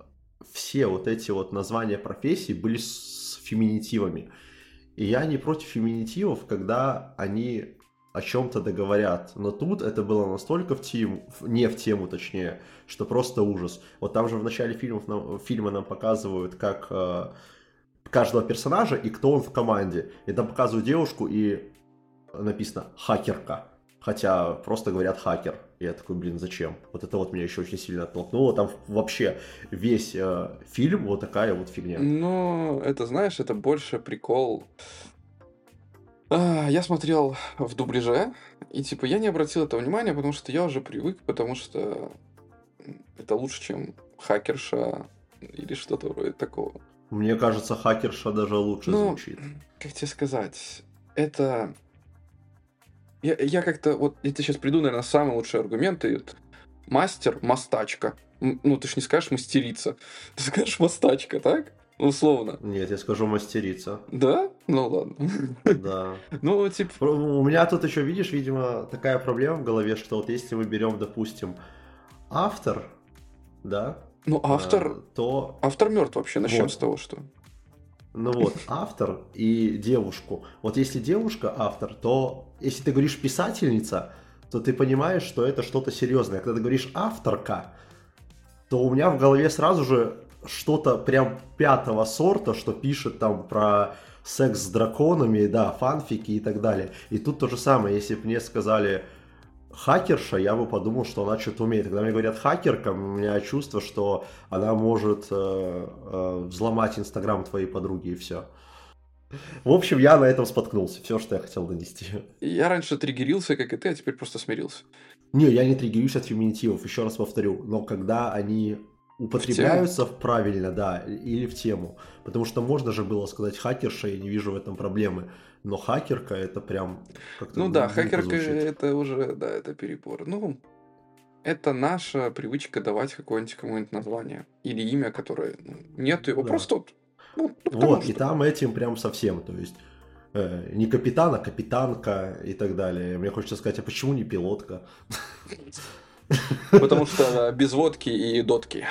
все вот эти вот названия профессий были с феминитивами. И я не против феминитивов, когда они о чем-то договорят. Но тут это было настолько в тему, не в тему точнее, что просто ужас. Вот там же в начале фильмов нам, фильма нам показывают, как э, каждого персонажа и кто он в команде. И там показывают девушку и написано «хакерка». Хотя просто говорят «хакер». И я такой, блин, зачем? Вот это вот меня еще очень сильно оттолкнуло. Там вообще весь э, фильм вот такая вот фигня. Ну, это, знаешь, это больше прикол. А, Я смотрел в дубляже, и типа я не обратил этого внимания, потому что я уже привык, потому что это лучше, чем хакерша или что-то вроде такого. Мне кажется, хакерша даже лучше Ну, звучит. как тебе сказать, это... Я, я как-то, вот, я тебе сейчас приду, наверное, самые лучшие аргументы. Вот, Мастер, мастачка. Ну, ты ж не скажешь мастерица. Ты скажешь мастачка, так? Условно. Нет, я скажу мастерица. Да? Ну, ладно. Да. Ну, типа, У меня тут еще, видишь, видимо, такая проблема в голове, что вот если мы берем, допустим, автор, да, ну, автор... э, то Автор мертв вообще, начнем Вот. с того, что... Ну вот, автор и девушку. Вот если девушка автор, то если ты говоришь писательница, то ты понимаешь, что это что-то серьезное. Когда ты говоришь авторка, то у меня в голове сразу же что-то прям пятого сорта, что пишет там про секс с драконами, да, фанфики и так далее. И тут то же самое, если бы мне сказали хакерша, я бы подумал, что она что-то умеет. Когда мне говорят хакерка, у меня чувство, что она может э, э, взломать инстаграм твоей подруги и все. В общем, я на этом споткнулся. Все, что я хотел донести. Я раньше триггерился, как и ты, а теперь просто смирился. Не, я не триггерюсь от феминитивов, еще раз повторю. Но когда они употребляются правильно, да, или в тему. Потому что можно же было сказать хакерша, я не вижу в этом проблемы. Но хакерка это прям как-то Ну да, хакерка звучит. это уже, да, это перебор. Ну, это наша привычка давать какое-нибудь кому-нибудь название. Или имя, которое... ну, нет его, Да. просто... вот, Ну, ну, Вот, и что. там этим прям совсем, то есть э, не капитан, а капитанка и так далее. Мне хочется сказать, а почему не пилотка? Потому что без водки и дотки.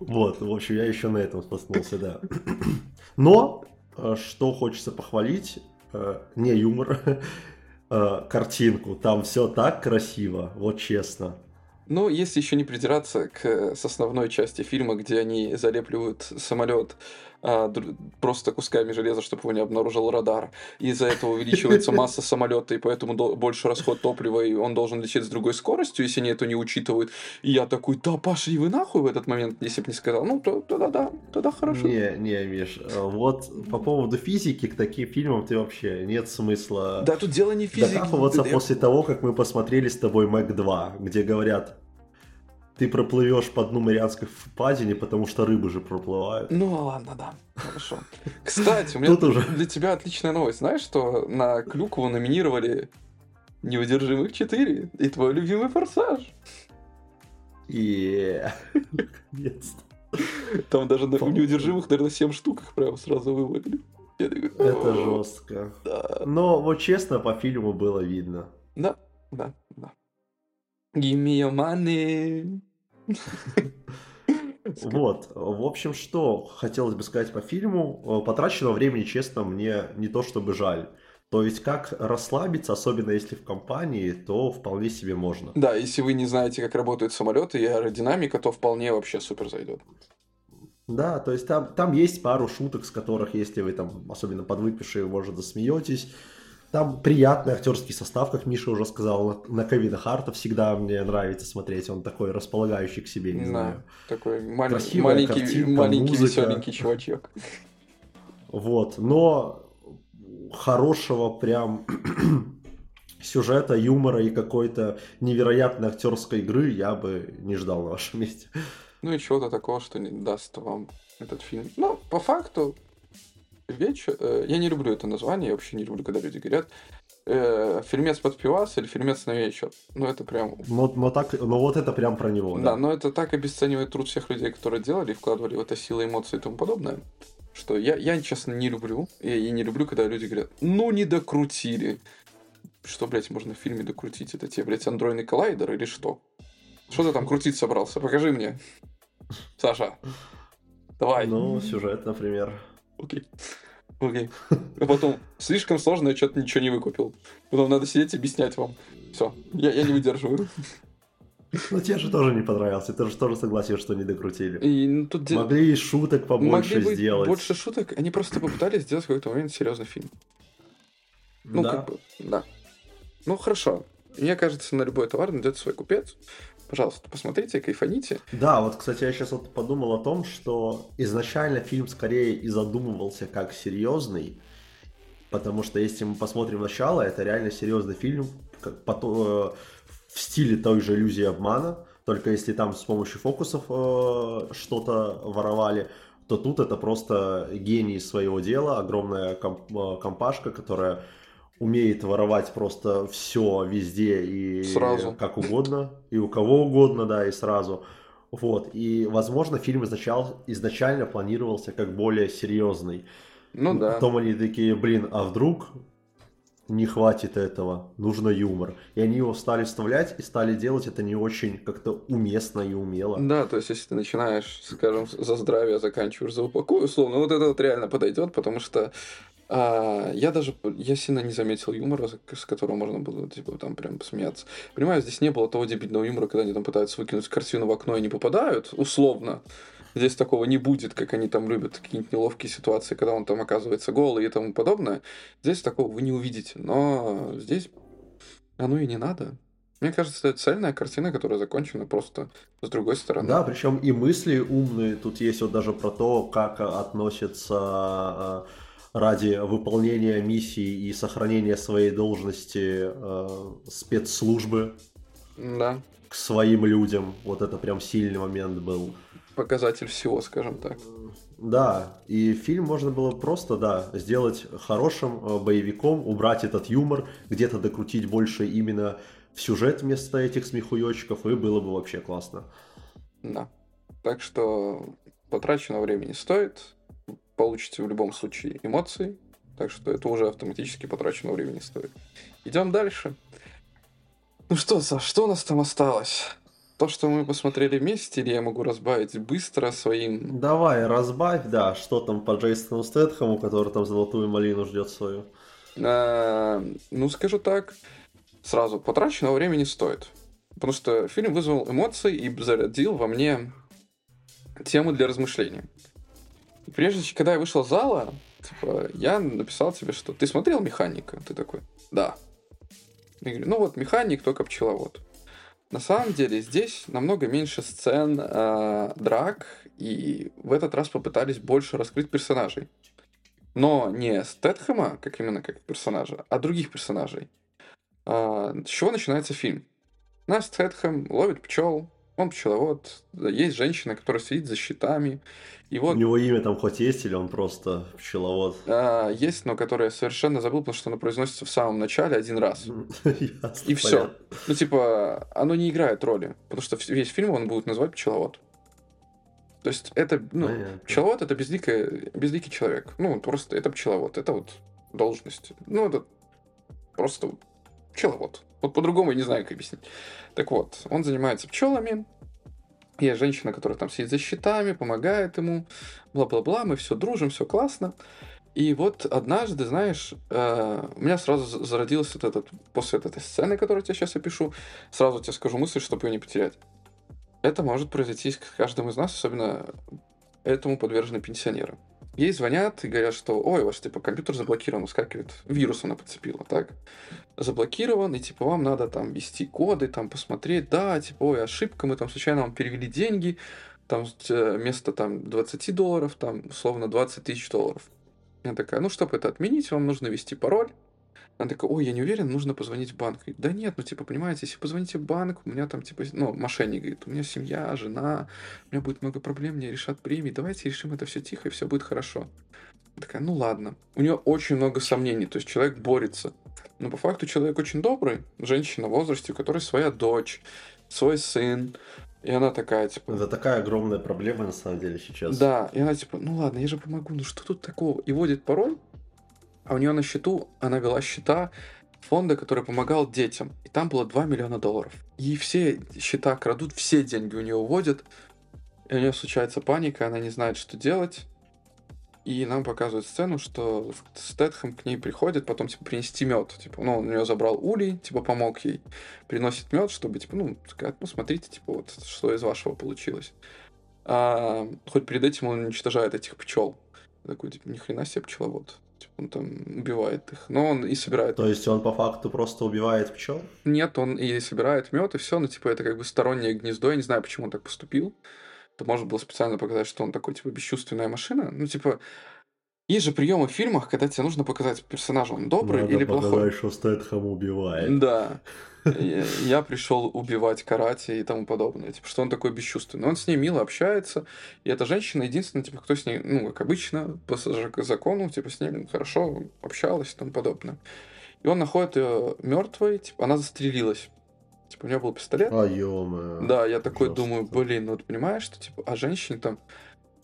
Вот, в общем, я еще на этом споткнулся, да. Но, э, что хочется похвалить, э, не юмор, э, картинку. Там все так красиво, вот честно. Ну, если еще не придираться к с основной части фильма, где они залепливают самолет а, просто кусками железа, чтобы его не обнаружил радар. Из-за этого увеличивается масса самолета, и поэтому больше расход топлива, и он должен лететь с другой скоростью, если они это не учитывают. И я такой, да пошли вы нахуй в этот момент, если бы не сказал. Ну, то, тогда да, тогда хорошо. Не, не, Миш, э, вот по поводу физики к таким фильмам ты вообще нет смысла да, тут дело не физики. докапываться после того, как мы посмотрели с тобой Мэг 2, где говорят, ты проплывешь по дну Марианской впадине, потому что рыбы же проплывают. Ну ладно, да. Хорошо. Кстати, у меня Тут уже. для тебя отличная новость. Знаешь, что на Клюкову номинировали «Неудержимых 4» и твой любимый «Форсаж». И... Там даже на «Неудержимых», наверное, 7 штук их прям сразу вывалили. Это жестко. Да. Но вот честно, по фильму было видно. Да, да, да. Give me your money. Вот, в общем, что хотелось бы сказать по фильму. Потраченного времени, честно, мне не то чтобы жаль. То есть, как расслабиться, особенно если в компании, то вполне себе можно. Да, если вы не знаете, как работают самолеты и аэродинамика, то вполне вообще супер зайдет. Да, то есть там, там есть пару шуток, с которых, если вы там, особенно подвыпившие, может, засмеетесь. Там приятный актерский состав, как Миша уже сказал, на Кевина Харта всегда мне нравится смотреть, он такой располагающий к себе, не да, знаю. Такой маль... маленький, картинка, маленький музыка. веселенький чувачок. Вот, но хорошего прям сюжета, юмора и какой-то невероятной актерской игры я бы не ждал на вашем месте. Ну и чего-то такого, что не даст вам этот фильм. Ну, по факту, вечер. Э, я не люблю это название, я вообще не люблю, когда люди говорят э, фильмец под пивас или фильмец на вечер. Ну, это прям... Но, но, так, но вот это прям про него, да? Да, но это так обесценивает труд всех людей, которые делали, вкладывали в это силы, эмоции и тому подобное, что я, я честно, не люблю. Я и не люблю, когда люди говорят, ну, не докрутили. Что, блядь, можно в фильме докрутить? Это тебе, блядь, андроидный коллайдер или что? Что ты там крутить собрался? Покажи мне. Саша, давай. Ну, сюжет, например. Окей. Окей. А потом, слишком сложно, я что-то ничего не выкупил. Потом надо сидеть и объяснять вам. Все, я, я не выдерживаю. Ну, тебе же тоже не понравился. Ты же тоже согласен, что не докрутили. И, ну, тут Могли и шуток побольше Могли сделать. больше шуток. Они просто попытались сделать в какой-то момент серьезный фильм. Ну, да. как бы, да. Ну, хорошо. Мне кажется, на любой товар найдется свой купец. Пожалуйста, посмотрите, кайфаните. Да, вот, кстати, я сейчас вот подумал о том, что изначально фильм скорее и задумывался как серьезный, потому что если мы посмотрим начало, это реально серьезный фильм как, по, э, в стиле той же иллюзии обмана, только если там с помощью фокусов э, что-то воровали, то тут это просто гений своего дела, огромная комп, э, компашка, которая умеет воровать просто все везде и сразу. как угодно, и у кого угодно, да, и сразу. Вот, и, возможно, фильм изначально, изначально планировался как более серьезный. Ну да. Потом они такие, блин, а вдруг не хватит этого, нужно юмор. И они его стали вставлять и стали делать это не очень как-то уместно и умело. Да, то есть если ты начинаешь, скажем, за здравие, заканчиваешь за упокой, условно, вот это вот реально подойдет, потому что а, я даже, я сильно не заметил юмора, с которого можно было, типа, там прям посмеяться. Понимаю, здесь не было того дебильного юмора, когда они там пытаются выкинуть картину в окно и не попадают, условно. Здесь такого не будет, как они там любят, какие-нибудь неловкие ситуации, когда он там оказывается голый и тому подобное. Здесь такого вы не увидите. Но здесь оно и не надо. Мне кажется, это цельная картина, которая закончена просто с другой стороны. Да, причем и мысли умные. Тут есть вот даже про то, как относятся а, ради выполнения миссии и сохранения своей должности э, спецслужбы да. к своим людям. Вот это прям сильный момент был. Показатель всего, скажем так. Да, и фильм можно было просто, да, сделать хорошим э, боевиком, убрать этот юмор, где-то докрутить больше именно в сюжет вместо этих смехуёчков, и было бы вообще классно. Да. Так что потраченного времени стоит получите в любом случае эмоции, так что это уже автоматически потраченного времени стоит. Идем дальше. Ну что, Саш, что у нас там осталось? То, что мы посмотрели вместе, или я могу разбавить быстро своим... Давай, разбавь, да, что там по Джейсону Стэтхэму, который там золотую малину ждет свою. А, ну, скажу так, сразу, потраченного времени стоит. Потому что фильм вызвал эмоции и зарядил во мне тему для размышления. Прежде чем, когда я вышел из зала, типа, я написал тебе, что ты смотрел «Механика»? Ты такой, да. Я говорю, ну вот, «Механик», только пчеловод. На самом деле здесь намного меньше сцен э, драк, и в этот раз попытались больше раскрыть персонажей. Но не Стэтхэма, как именно как персонажа, а других персонажей. Э, с чего начинается фильм? Нас Стэтхэм ловит пчел, он пчеловод, есть женщина, которая сидит за щитами. И вот, У него имя там хоть есть, или он просто пчеловод? а, есть, но которое я совершенно забыл, потому что оно произносится в самом начале один раз. И все. Ну, типа, оно не играет роли, потому что весь фильм он будет называть пчеловод. То есть это, ну, Понятно. пчеловод это безликое, безликий человек. Ну, просто это пчеловод, это вот должность. Ну, это просто пчеловод. Вот по-другому я не знаю, как объяснить. Так вот, он занимается пчелами. Есть женщина, которая там сидит за щитами, помогает ему, бла-бла-бла, мы все дружим, все классно. И вот однажды, знаешь, э, у меня сразу за- зародилась вот этот, после вот этой сцены, которую я тебе сейчас опишу, сразу тебе скажу мысль, чтобы ее не потерять. Это может произойти с каждым из нас, особенно этому подвержены пенсионеры. Ей звонят и говорят, что ой, ваш типа компьютер заблокирован, скакивает, вирус она подцепила, так? Заблокирован, и типа вам надо там ввести коды, там посмотреть, да, типа, ой, ошибка, мы там случайно вам перевели деньги, там э, вместо там 20 долларов, там условно 20 тысяч долларов. Я такая, ну, чтобы это отменить, вам нужно ввести пароль. Она такая, ой, я не уверен, нужно позвонить в банк. Говорит, да нет, ну, типа, понимаете, если позвоните в банк, у меня там, типа, ну, мошенник говорит, у меня семья, жена, у меня будет много проблем, мне решат премии, давайте решим это все тихо, и все будет хорошо. Я такая, ну, ладно. У нее очень много сомнений, то есть человек борется. Но по факту человек очень добрый, женщина в возрасте, у которой своя дочь, свой сын, и она такая, типа, Это такая огромная проблема на самом деле сейчас. да, и она типа, ну ладно, я же помогу, ну что тут такого? И вводит пароль, а у нее на счету, она вела счета фонда, который помогал детям. И там было 2 миллиона долларов. И все счета крадут, все деньги у нее уводят. И у нее случается паника, она не знает, что делать. И нам показывают сцену, что Стэтхэм к ней приходит, потом, типа, принести мед. Типа, ну, он у нее забрал улей, типа, помог ей. Приносит мед, чтобы, типа, ну, сказать, ну, смотрите, типа, вот, что из вашего получилось. А, хоть перед этим он уничтожает этих пчел. Такой, типа, ни хрена себе пчеловод. Он там убивает их. Но он и собирает. То есть он по факту просто убивает пчел? Нет, он и собирает мед, и все, но типа это как бы стороннее гнездо. Я не знаю, почему он так поступил. Это можно было специально показать, что он такой, типа, бесчувственная машина. Ну, типа, есть же приемы в фильмах, когда тебе нужно показать персонажа, он добрый Надо или показать, плохой. что Стэтхэм убивает. Да. Я- пришел убивать карате и тому подобное. Типа, что он такой бесчувственный. Он с ней мило общается. И эта женщина единственная, типа, кто с ней, ну, как обычно, по закону, типа, с ней хорошо общалась и тому подобное. И он находит ее мертвой, типа, она застрелилась. Типа, у нее был пистолет. А, ё Да, я такой жестко. думаю, блин, ну вот понимаешь, что типа, а женщине там,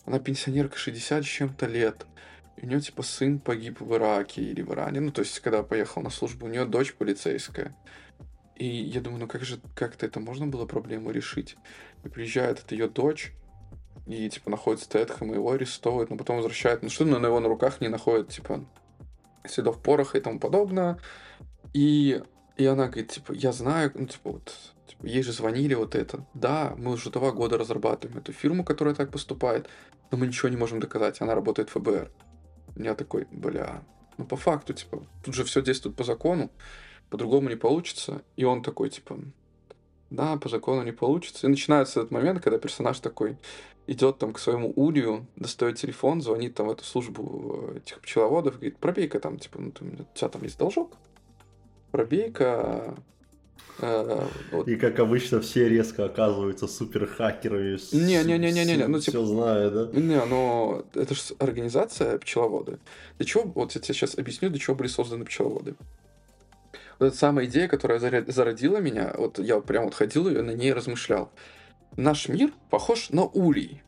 она пенсионерка 60 с чем-то лет, и у нее типа сын погиб в Ираке или в Иране, ну то есть когда поехал на службу, у нее дочь полицейская. И я думаю, ну как же как-то это можно было проблему решить? И приезжает эта ее дочь, и типа находит Стэтхэм, его арестовывают, но потом возвращают, ну что, но на его на руках не находят, типа, следов пороха и тому подобное. И, и она говорит, типа, я знаю, ну, типа, вот, типа, ей же звонили вот это. Да, мы уже два года разрабатываем эту фирму, которая так поступает, но мы ничего не можем доказать, она работает в ФБР. Я такой, бля, ну по факту, типа, тут же все действует по закону, по-другому не получится. И он такой, типа, да, по закону не получится. И начинается этот момент, когда персонаж такой идет там к своему улью, достает телефон, звонит там в эту службу э, этих пчеловодов, говорит, пробей-ка там, типа, ну, ты- у тебя там есть должок, пробей-ка... э, вот, И как обычно все резко оказываются супер хакерами. Не-не-не-не-не, ну, типа- Все знаю, да? Не, но это же организация пчеловоды. Для чего, вот я тебе сейчас объясню, для чего были созданы пчеловоды. Вот эта самая идея, которая зародила меня, вот я прям вот ходил и на ней размышлял. Наш мир похож на улей.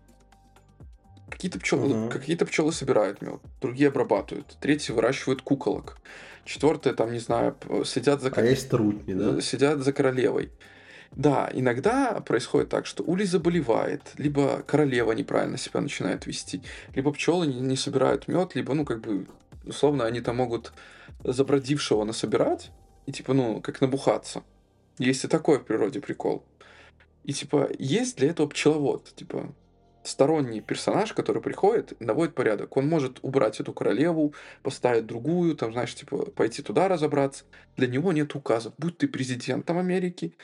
Какие-то пчелы, Мгм. какие-то пчелы собирают мед, другие обрабатывают, третьи выращивают куколок, четвертые там, не знаю, следят за, А есть трутни, да? сидят за королевой. Да, иногда происходит так, что улей заболевает, либо королева неправильно себя начинает вести, либо пчелы не, не собирают мед, либо, ну, как бы, условно, они там могут забродившего насобирать и, типа, ну, как набухаться. Есть и такой в природе прикол. И, типа, есть для этого пчеловод, типа, сторонний персонаж, который приходит наводит порядок. Он может убрать эту королеву, поставить другую, там, знаешь, типа, пойти туда разобраться. Для него нет указов. Будь ты президентом Америки,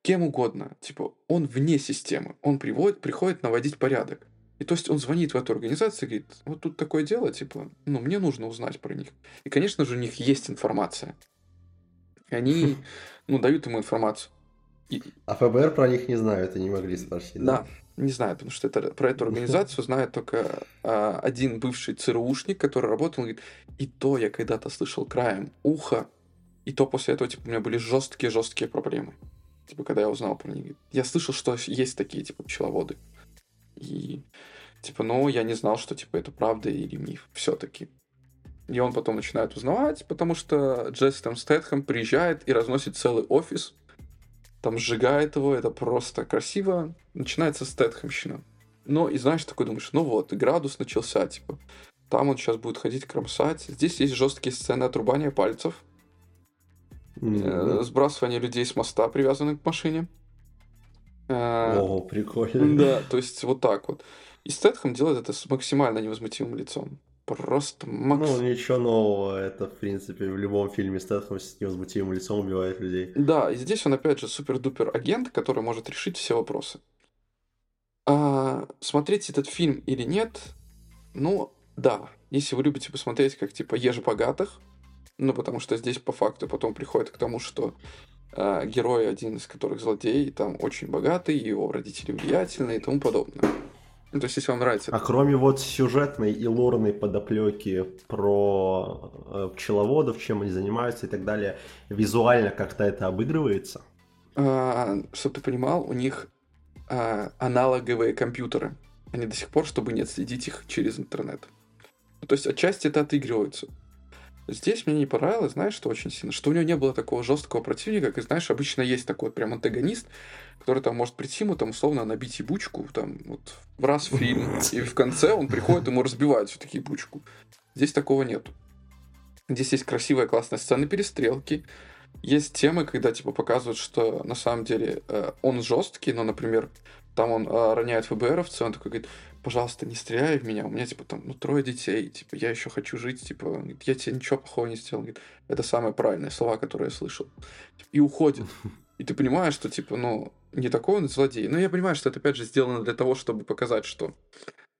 кем угодно. Типа, он вне системы. Он приводит, приходит наводить порядок. И то есть он звонит в эту организацию и говорит, вот тут такое дело, типа, ну, мне нужно узнать про них. И, конечно же, у них есть информация. И они, ну, дают ему информацию. И, А ФБР про них не знают и не могли спросить, да, не знаю, потому что это, про эту организацию знает только а, один бывший ЦРУшник, который работал, он говорит, и то я когда-то слышал краем уха, и то после этого, типа, у меня были жесткие-жесткие проблемы. Типа, когда я узнал про них. Я слышал, что есть такие, типа, пчеловоды. И, типа, ну, я не знал, что, типа, это правда или миф все-таки. И он потом начинает узнавать, потому что Джесситом Стэтхэм приезжает и разносит целый офис, там сжигает его, это просто красиво. Начинается Стэтхэмщина. Ну, и знаешь, такой думаешь, ну вот, градус начался, типа. Там он сейчас будет ходить кромсать. Здесь есть жесткие сцены отрубания пальцев, э, сбрасывания людей с моста, привязанных к машине. Э, О, прикольно. да, то есть вот так вот. И Стэтхэм делает это с максимально невозмутимым лицом. Просто макс... Ну, ничего нового. Это, в принципе, в любом фильме Стэтхэм с невозмутимым лицом убивает людей. Да, и здесь он опять же супер-дупер агент, который может решить все вопросы. А, смотреть этот фильм или нет? Ну, да. Если вы любите посмотреть, как типа ешь богатых, ну, потому что здесь по факту потом приходит к тому, что а, герой, один из которых злодей, там очень богатый, его родители влиятельные и тому подобное. Ну, то есть, если вам нравится... А кроме вот сюжетной и лорной подоплеки про э, пчеловодов, чем они занимаются и так далее, визуально как-то это обыгрывается? А, чтобы ты понимал, у них а, аналоговые компьютеры. Они до сих пор, чтобы не отследить их через интернет. Ну, то есть отчасти это отыгрывается. Здесь мне не понравилось, знаешь, что очень сильно? Что у него не было такого жесткого противника, как, знаешь, обычно есть такой прям антагонист, который там может прийти ему там условно набить ебучку, там вот в раз фильм, и в конце он приходит, ему разбивают все-таки ебучку. Здесь такого нету. Здесь есть красивая классная сцена перестрелки, есть темы, когда типа показывают, что на самом деле э, он жесткий, но, например, там он э, роняет ФБРовца, он такой говорит, пожалуйста, не стреляй в меня, у меня типа там, ну, трое детей, типа, я еще хочу жить, типа, он говорит, я тебе ничего плохого не сделал, Он говорит, это самые правильные слова, которые я слышал. И уходит. И ты понимаешь, что, типа, ну, не такой он злодей. Но я понимаю, что это, опять же, сделано для того, чтобы показать, что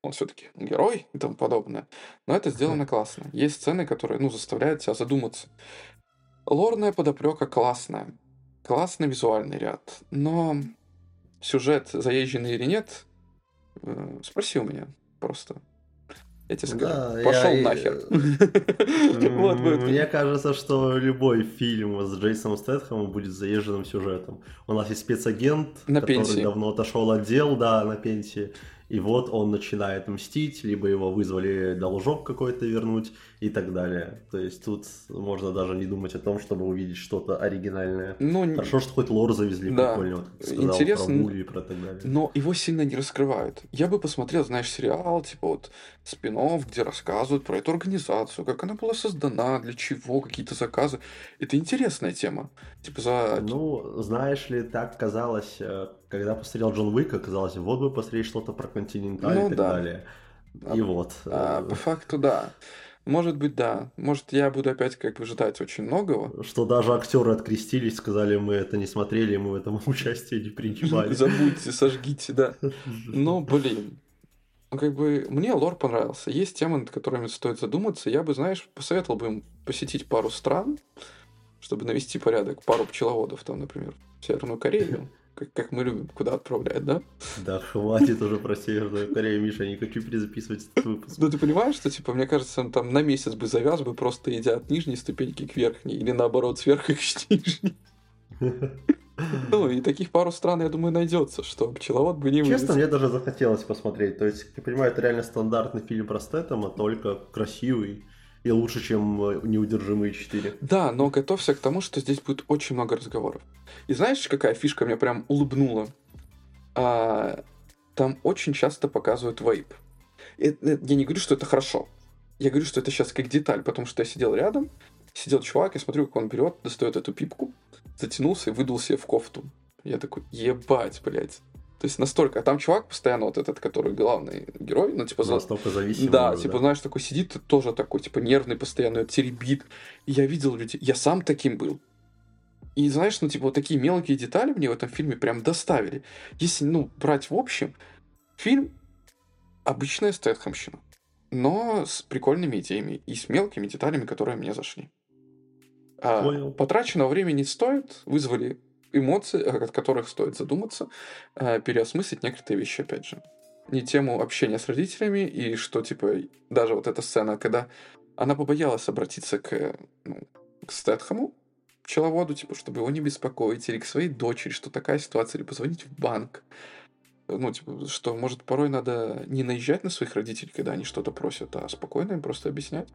он все-таки герой и тому подобное. Но это сделано классно. Есть сцены, которые, ну, заставляют тебя задуматься. Лорная подоплека классная. Классный визуальный ряд. Но сюжет заезженный или нет, спроси у меня просто. Я тебе скажу. Да, Пошел я нахер. Вот будет. Мне кажется, что любой фильм с Джейсоном Стэтхэмом будет заезженным сюжетом. У нас есть спецагент, На который пенсии. давно отошел от дел, да, на пенсии. И вот он начинает мстить, либо его вызвали должок какой-то вернуть и так далее. То есть тут можно даже не думать о том, чтобы увидеть что-то оригинальное. Ну, н- Хорошо, что хоть лор завезли Да. прикольно, вот, сказал, Интересно, про и про так далее. но его сильно не раскрывают. Я бы посмотрел, знаешь, сериал, типа вот спин где рассказывают про эту организацию, как она была создана, для чего, какие-то заказы. Это интересная тема. Типа за... Ну, знаешь ли, так казалось, э, когда посмотрел Джон Уика, казалось, вот бы посмотреть что-то про Континенталь Ну и так да. далее. И вот. а, по факту, да. Может быть, да. Может, я буду опять как бы ждать очень многого. Что даже актеры открестились, сказали, мы это не смотрели, мы в этом участие не принимали. Забудьте, сожгите, да. Но, блин, ну, как бы мне лор понравился. Есть темы, над которыми стоит задуматься. Я бы, знаешь, посоветовал бы им посетить пару стран, чтобы навести порядок. Пару пчеловодов там, например, в Северную Корею, как, как мы любим, куда отправлять, да? Да хватит уже про Северную Корею, Миша, я не хочу перезаписывать этот выпуск. Ну, ты понимаешь, что, типа, мне кажется, он там на месяц бы завяз бы, просто идя от нижней ступеньки к верхней, или наоборот, с верхней к нижней. Ну, и таких пару стран, я думаю, найдется, что пчеловод бы не Честно, вывез. мне даже захотелось посмотреть. То есть, я понимаю, это реально стандартный фильм про Стэтэма, только красивый и лучше, чем э, «Неудержимые 4». Да, но готовься к тому, что здесь будет очень много разговоров. И знаешь, какая фишка меня прям улыбнула? А, там очень часто показывают вейп. И это- я не говорю, что это хорошо. Я говорю, что это сейчас как деталь, потому что я сидел рядом, сидел чувак, я смотрю, как он берет, достает эту пипку, затянулся и выдул себе в кофту. Я такой, ебать, блядь. То есть настолько. А там чувак постоянно вот этот, который главный герой, ну, типа, Настолько зависимый. да, уже, типа, знаешь, такой сидит, тоже такой, типа, нервный постоянно, теребит. И я видел людей, я сам таким был. И знаешь, ну, типа, вот такие мелкие детали мне в этом фильме прям доставили. Если, ну, брать в общем, фильм обычная стэтхэмщина, но с прикольными идеями и с мелкими деталями, которые мне зашли. А. Потраченного времени стоит, вызвали эмоции, от которых стоит задуматься, а, переосмыслить некоторые вещи, опять же не тему общения с родителями, и что, типа, даже вот эта сцена, когда она побоялась обратиться к, ну, к Стэтхэму, пчеловоду, типа, чтобы его не беспокоить, или к своей дочери, что такая ситуация, или позвонить в банк. Ну, типа, что, может, порой надо не наезжать на своих родителей, когда они что-то просят, а спокойно им просто объяснять.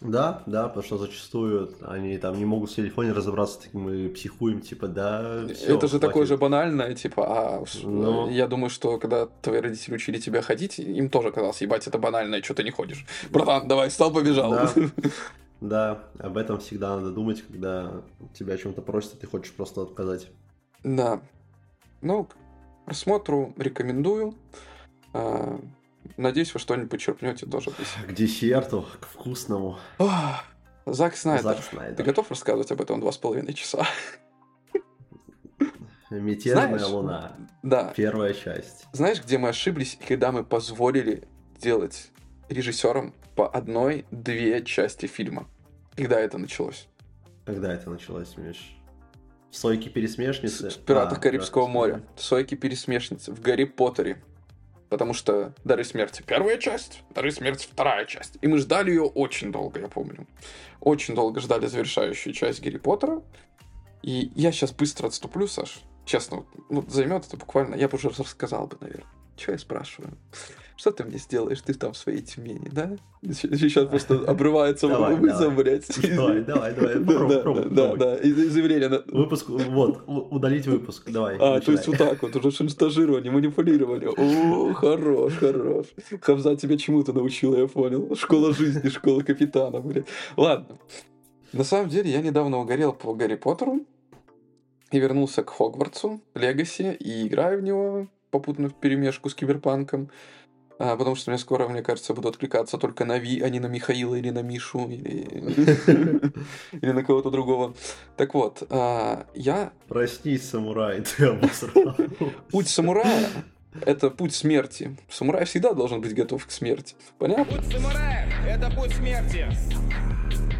Да, да, потому что зачастую они там не могут в телефоне разобраться, так мы психуем, типа, да, всё, Это же такое хватит. же банальное, типа, а с- Ну. я думаю, что когда твои родители учили тебя ходить, им тоже казалось, ебать, это банально, что ты не ходишь. Братан, давай, встал, побежал. Да. Да, об этом всегда надо думать, когда тебя о чем-то просят, а ты хочешь просто отказать. Да. Ну, к просмотру рекомендую. Надеюсь, вы что-нибудь почерпнете тоже. К десерту, к вкусному. Ох, Зак Снайдер. Зак Ты Снайдер. готов рассказывать об этом два с половиной часа? Мятежная Знаешь, луна. Да. Первая часть. Знаешь, где мы ошиблись, и когда мы позволили делать режиссерам по одной-две части фильма? Когда это началось? Когда это началось, Миш? В Сойки-пересмешницы? С в «Пиратах А, Карибского «Пиратах моря», Сойки-пересмешницы, в Гарри Поттере. Потому что Дары смерти первая часть, Дары смерти вторая часть. И мы ждали ее очень долго, я помню. Очень долго ждали завершающую часть Гарри Поттера. И я сейчас быстро отступлю, Саш. Честно, ну, займет это буквально, я бы уже рассказал бы, наверное. Чего я спрашиваю? Что ты мне сделаешь? Ты там в своей Тюмени, да? Сейчас просто обрывается вызов, блядь. Давай, давай, давай, Да, попробуй, да, да, из- на- Выпуск, вот, удалить выпуск, давай. а, то есть вот так вот, уже шантажирование, манипулирование. О, хорош, хорош. Хамза тебя чему-то научила, я понял. Школа жизни, школа капитана, блядь. Ладно. На самом деле, я недавно угорел по Гарри Поттеру и вернулся к Хогвартсу, Легаси, и играю в него попутно в перемешку с Киберпанком. А, потому что мне скоро, мне кажется, буду откликаться только на Ви, а не на Михаила или на Мишу, или, или на кого-то другого. Так вот, а, я Проснись, самурай, ты обосрал. Путь самурая — это путь смерти. Самурай всегда должен быть готов к смерти. Понятно? Путь самурая – это путь смерти.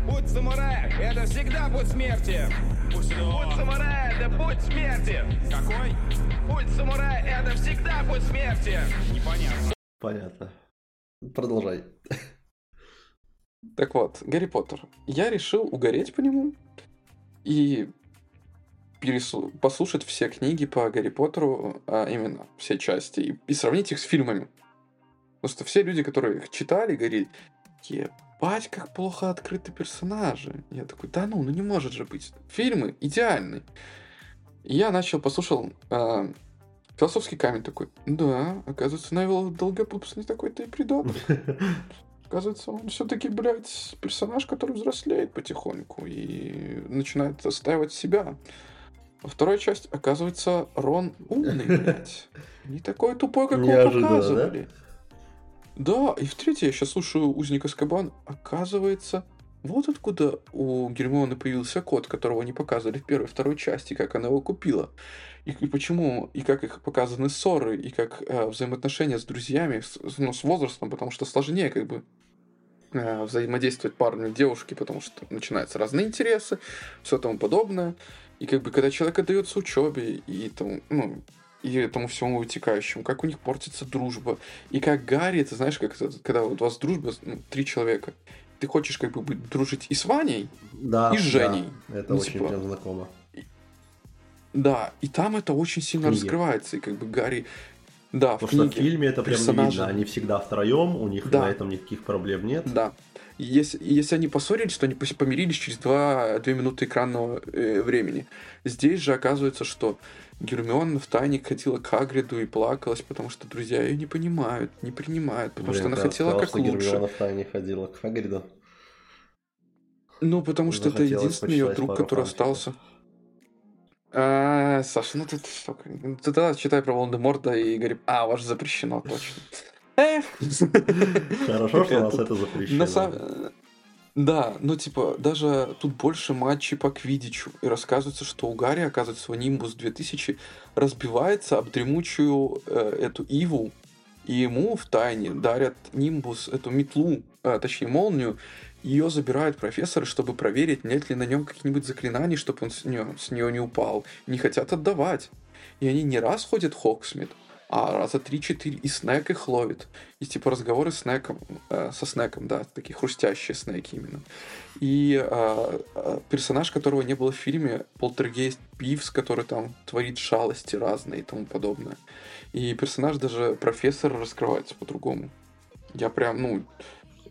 Путь самурая – это всегда путь смерти. Путь самурая – это путь смерти. Какой? Путь самурая – это всегда путь смерти. Непонятно. Понятно. Продолжай. Так вот, Гарри Поттер. Я решил угореть по нему и пересу- послушать все книги по Гарри Поттеру, а именно все части, и, и сравнить их с фильмами. Потому что все люди, которые их читали, говорили, ебать, как плохо открыты персонажи. Я такой, да ну, ну не может же быть. Фильмы идеальны. И я начал, послушал а, философский камень такой, да, оказывается, Невил Долгопупс не такой-то и предатель. Оказывается, он все-таки, блядь, персонаж, который взрослеет потихоньку и начинает отстаивать себя. Во второй часть, оказывается, Рон умный, блядь. Не такой тупой, как его Неожиданно, показывали. Да? и в третьей я сейчас слушаю Узника Скабан. Оказывается, вот откуда у Гермионы появился кот, которого не показывали в первой и второй части, как она его купила. И, и почему, и как их показаны ссоры, и как э, взаимоотношения с друзьями, с, ну, с возрастом, потому что сложнее как бы э, взаимодействовать парню и девушке, потому что начинаются разные интересы, все тому подобное. И как бы когда человек отдается учебе и тому, ну, и этому всему вытекающему, как у них портится дружба. И как Гарри, ты знаешь, как это, когда вот у вас дружба, ну, три человека, ты хочешь как бы быть, дружить и с Ваней, Да, И с Женей. да, это Ну, очень типа, прям знакомо. Да, и там это очень сильно Книги. раскрывается, и как бы Гарри... Да, в Потому что в книге фильме это прям не персонажи- видно. Они всегда втроем, у них Да. на этом никаких проблем нет. Да. Если, если они поссорились, то они помирились через два, две минуты экранного э, времени. Здесь же оказывается, что Гермиона в тайне ходила к Хагриду и плакалась, потому что друзья ее не понимают, не принимают, потому Блин, что она ты хотела рассказал, как что лучше. Гермиона в тайне ходила к Хагриду. Ну, потому что это единственный ее друг, который фанфиков. остался. А, Саша, ну тут что? ну, Ты тогда читай про Волан-де-Морта и Гарри... А, ваше запрещено, точно. Хорошо, что у нас Это- запрещено. Да, ну типа, даже тут больше матчей по квидичу. И рассказывается, что у Гарри, оказывается, свой Нимбус 2000 разбивается об дремучую э, эту Иву. И ему в тайне дарят Нимбус, эту метлу, а, точнее молнию. Ее забирают профессоры, чтобы проверить, нет ли на нем каких-нибудь заклинаний, чтобы он с нее, с нее не упал. Не хотят отдавать. И они не раз ходят Хоксмит, а раза три-четыре. И Снэк их ловит. И типа разговоры с Снэком, э, со Снэком, да, такие хрустящие Снэки именно. И э, э, персонаж, которого не было в фильме, полтергейст Пивс, который там творит шалости разные и тому подобное. И персонаж даже профессор раскрывается по-другому. Я прям, ну,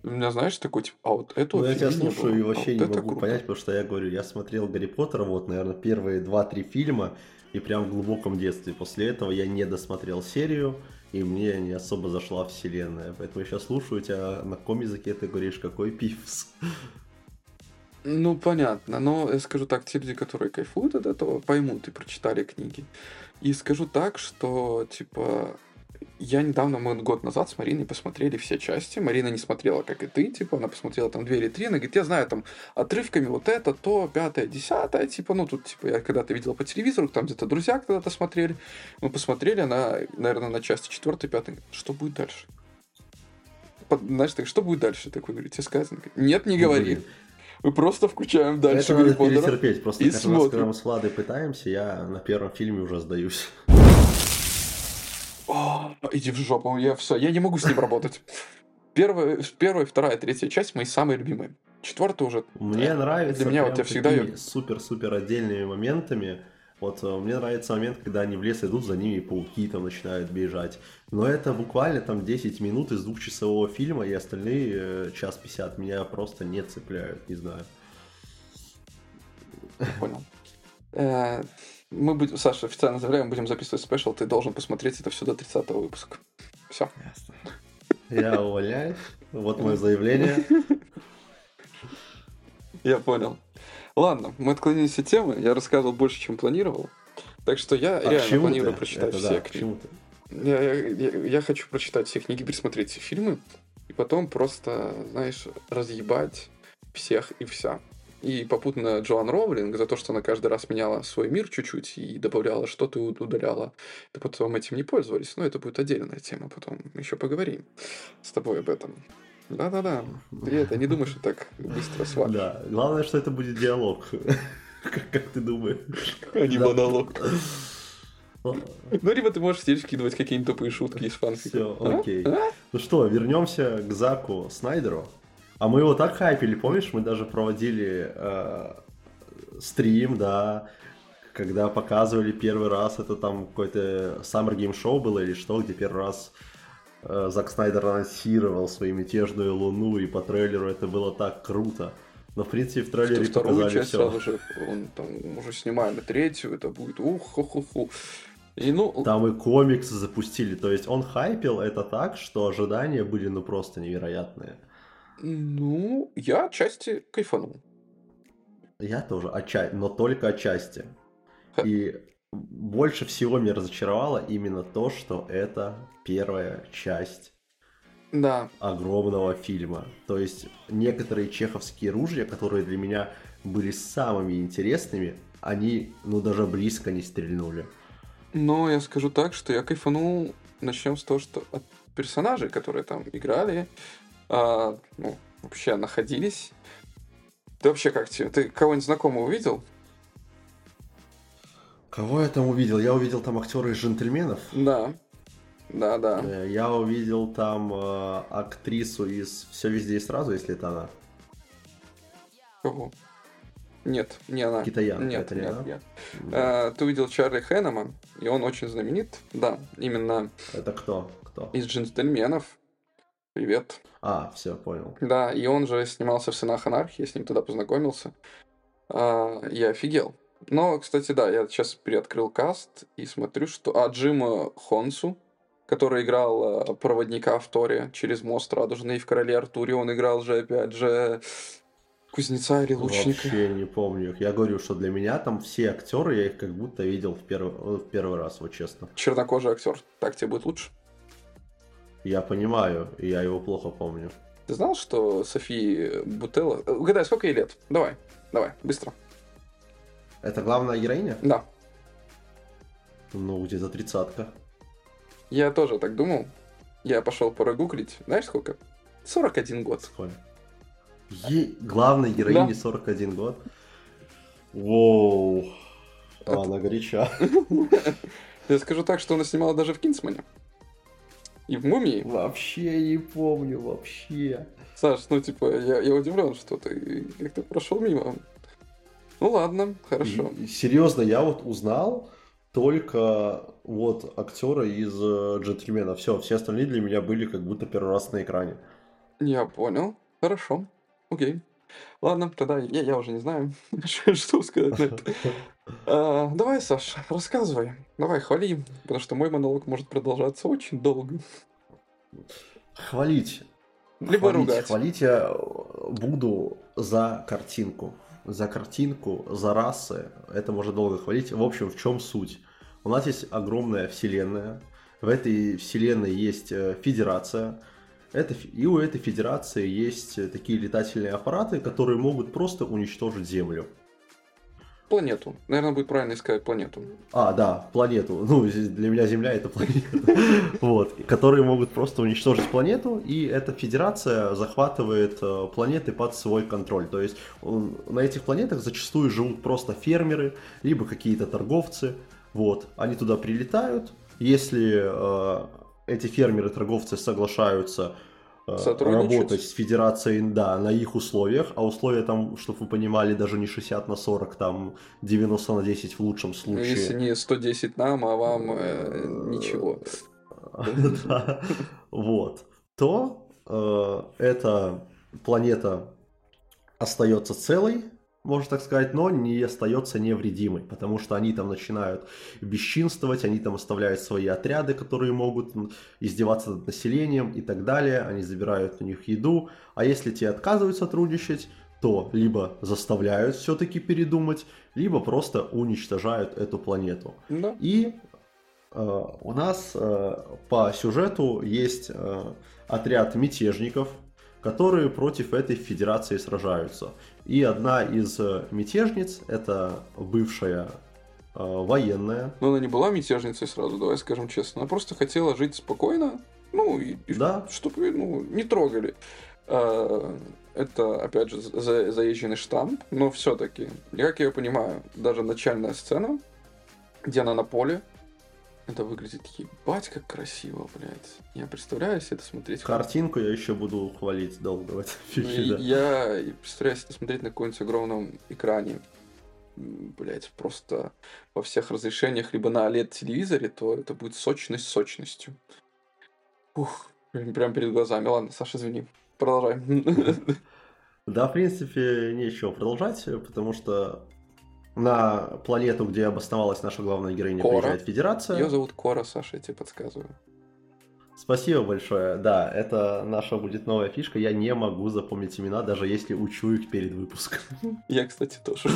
у меня, знаешь, такой, типа, а вот это Ну, вот я тебя слушаю и было, а вообще вот не это могу круто. понять, потому что я говорю, я смотрел Гарри Поттера, вот, наверное, первые два-три фильма, и прям в глубоком детстве. После этого я не досмотрел серию, и мне не особо зашла вселенная. Поэтому я сейчас слушаю тебя, на каком языке ты говоришь, какой пивс. Ну, понятно, но я скажу так, те люди, которые кайфуют от этого, поймут и прочитали книги. И скажу так, что, типа, я недавно, мы год назад с Мариной посмотрели все части. Марина не смотрела, как и ты, типа, она посмотрела там две или три, она говорит, я знаю там отрывками вот это, то, пятое, десятое, типа, ну, тут, типа, я когда-то видела по телевизору, там где-то друзья когда-то смотрели. Мы посмотрели, она, наверное, на части четвертой, пятой, что будет дальше? Под- Знаешь, так, что будет дальше? Такой, говорит, тебе сказано. Нет, не говори. Мы просто включаем дальше Это Гарри надо Поттера. перетерпеть. Просто и каждый раз, смотрим. когда мы с Владой пытаемся, я на первом фильме уже сдаюсь. О, иди в жопу, я все, я не могу с ним работать. Первая, первая, вторая, третья часть мои самые любимые. Четвертая уже. Мне э, нравится Для меня вот я всегда ее... супер-супер отдельными моментами. Вот э, мне нравится момент, когда они в лес идут, за ними пауки там начинают бежать. Но это буквально там 10 минут из двухчасового фильма, и остальные э, час 50 меня просто не цепляют, не знаю. Понял. Мы будем, Саша, официально заявляем, будем записывать спешл, ты должен посмотреть это все до 30 выпуска. Все. Я увольняюсь. Вот мое заявление. Я понял. Ладно, мы отклонились от темы, я рассказывал больше, чем планировал. Так что я А реально планирую ты? прочитать Это все да, книги. Я, я- я- я хочу прочитать все книги, пересмотреть все фильмы, и потом просто, знаешь, разъебать всех и вся. И попутно Джоан Роулинг за то, что она каждый раз меняла свой мир чуть-чуть и добавляла что-то и удаляла. И потом этим не пользовались. Но это будет отдельная тема, потом еще поговорим с тобой об этом. Да-да-да. Ты это не думаешь, что так быстро свалишь. Да, главное, что это будет диалог. Как ты думаешь? А не Да. монолог. Ну, либо ты можешь здесь скидывать какие-нибудь тупые шутки из фанфика. Все, А? окей. А? Ну что, вернемся к Заку Снайдеру. А мы его так хайпили, помнишь, мы даже проводили э, стрим, да, когда показывали первый раз, это там какой-то Summer Game Show было или что, где первый раз э, Зак Снайдер анонсировал свою мятежную луну, и по трейлеру это было так круто. Но, в принципе, в трейлере Вторую показали часть все. сразу же он там уже снимаем, и третью, это будет ух ху ху ху И ну, Там и комиксы запустили, то есть он хайпил это так, что ожидания были ну просто невероятные. Ну, я отчасти кайфанул. Я тоже, отчасти, но только отчасти. Ха. И больше всего меня разочаровало именно то, что это первая часть Да, огромного фильма. То есть некоторые чеховские ружья, которые для меня были самыми интересными, они, ну, даже близко не стрельнули. но я скажу так, что я кайфанул, начнем с того, что от персонажей, которые там играли, а, ну, вообще находились. Ты вообще как тебе? Ты кого-нибудь знакомого увидел? Кого я там увидел? Я увидел там актера из «Джентльменов». Да. Да, да. Э, Я увидел там э, актрису из «Все везде и сразу», если это она. Кого? Нет, не она. Китаянка, Нет, это не нет, она? нет. Да. А, ты увидел Чарли Хэннема, и он очень знаменит. Да, именно Это кто? Кто? из «Джентльменов». Привет. А, все, понял. Да, и он же снимался в «Сынах анархии», я с ним тогда познакомился. А, я офигел. Но, кстати, да, я сейчас переоткрыл каст и смотрю, что... А Джима Хонсу, который играл э, проводника в Торе через мост Радужный, в «Короле Артуре» он играл же, опять же, кузнеца или лучника. Вообще не помню их. Я говорю, что для меня там все актеры, я их как будто видел в первый, в первый раз, вот честно. Чернокожий актер. Так тебе будет лучше? Я понимаю, я его плохо помню. Ты знал, что Софии Бутелла... Угадай, сколько ей лет? Давай, давай, быстро. Это главная героиня? Да, Ну, где-то тридцатка. я тоже так думал. Я пошел прогуглить. Знаешь, сколько? 41 год. Сколько? Ей главной героине Да. 41 год. Воу. Это- Она горяча. Я скажу так, что она снимала даже в Кинсмане. И в Мумии. Вообще не помню, вообще. Саш, ну типа, я, я удивлен, что ты как-то прошел мимо. Ну ладно, хорошо. И- Серьезно, я вот узнал только вот актера из э, джентльмена. Все, все остальные для меня были как будто первый раз на экране. Я понял. Хорошо. Окей. Ладно, тогда я, я уже не знаю, что сказать на это. А, давай, Саш, рассказывай. Давай, хвали, потому что мой монолог может продолжаться очень долго. Хвалить. Либо хвалить, ругать. Хвалить я э, буду за картинку. За картинку, за расы. Это можно долго хвалить. В общем, в чем суть? У нас есть огромная вселенная. В этой вселенной есть э, федерация. Это, и у этой федерации есть э, такие летательные аппараты, которые могут просто уничтожить Землю. Планету. Наверное, будет правильно искать планету. А, да, планету. Ну, для меня Земля это планета. Вот. Которые могут просто уничтожить планету, и эта федерация захватывает э, планеты под свой контроль. То есть на этих планетах зачастую живут просто фермеры, либо какие-то торговцы. Вот. Они туда прилетают. Если э, эти фермеры-торговцы соглашаются э, работать с федерацией, да, на их условиях, а условия там, чтобы вы понимали, даже не 60 на 40, там 90 на 10 в лучшем случае. Если не 110 нам, а вам э, ничего. Вот. То э, эта планета остается целой, можно так сказать, но не остается невредимой, потому что они там начинают бесчинствовать, они там оставляют свои отряды, которые могут издеваться над населением и так далее, они забирают у них еду, а если те отказывают сотрудничать, то либо заставляют все-таки передумать, либо просто уничтожают эту планету. Да. И э, у нас э, по сюжету есть э, отряд мятежников, которые против этой федерации сражаются. И одна из э, мятежниц, это бывшая э, военная, Но она не была мятежницей сразу, давай скажем честно. Она просто хотела жить спокойно, ну, и, Да. чтобы ну, не трогали. А, Это, опять же, за- заезженный штамп, но все-таки, как я ее понимаю, даже начальная сцена, где она на поле, это выглядит ебать как красиво, блядь. Я представляю себе это смотреть. картинку я еще буду хвалить долго в этом Ну, фильме. и да. Я представляю себе это смотреть на каком-нибудь огромном экране, блять, просто во всех разрешениях, либо на OLED-телевизоре, то это будет сочность сочностью. Ух, прям, прям перед глазами. Ладно, Саша, извини. Продолжай. Да, в принципе, нечего продолжать, потому что на планету, где обосновалась наша главная героиня, Кора. приезжает федерация. Ее зовут Кора, Саша, я тебе подсказываю. Спасибо большое. Да, это наша будет новая фишка. Я не могу запомнить имена, даже если учу их перед выпуском. Я, кстати, тоже.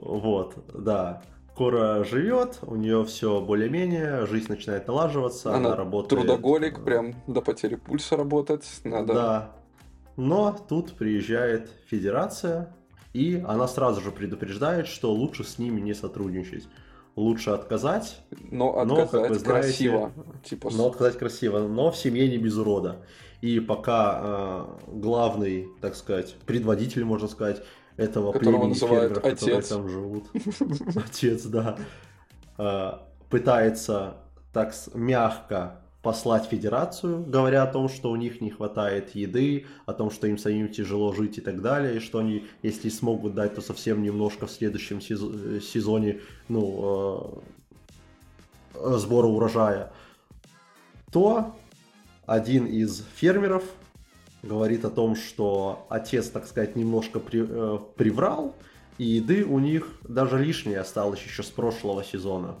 Вот, да. Кора живет, у нее все более-менее, жизнь начинает налаживаться, она, Она работает. трудоголик, прям до потери пульса работать. Надо. Да. Но тут приезжает федерация, и она сразу же предупреждает, что лучше с ними не сотрудничать. Лучше отказать, Но Но, как отказать вы знаете, красиво. Типа, но отказать красиво, но в семье не без урода. И пока э, главный, так сказать, предводитель, можно сказать, этого Которого племени фермеров, которые отец. там живут, отец, да, э, пытается так мягко послать федерацию, говоря о том, что у них не хватает еды, о том, что им самим тяжело жить и так далее, и что они, если смогут дать, то совсем немножко в следующем э, сезоне, ну, э, сбора урожая, то один из фермеров говорит о том, что отец, так сказать, немножко при, э, приврал, и еды у них даже лишнее осталось еще с прошлого сезона.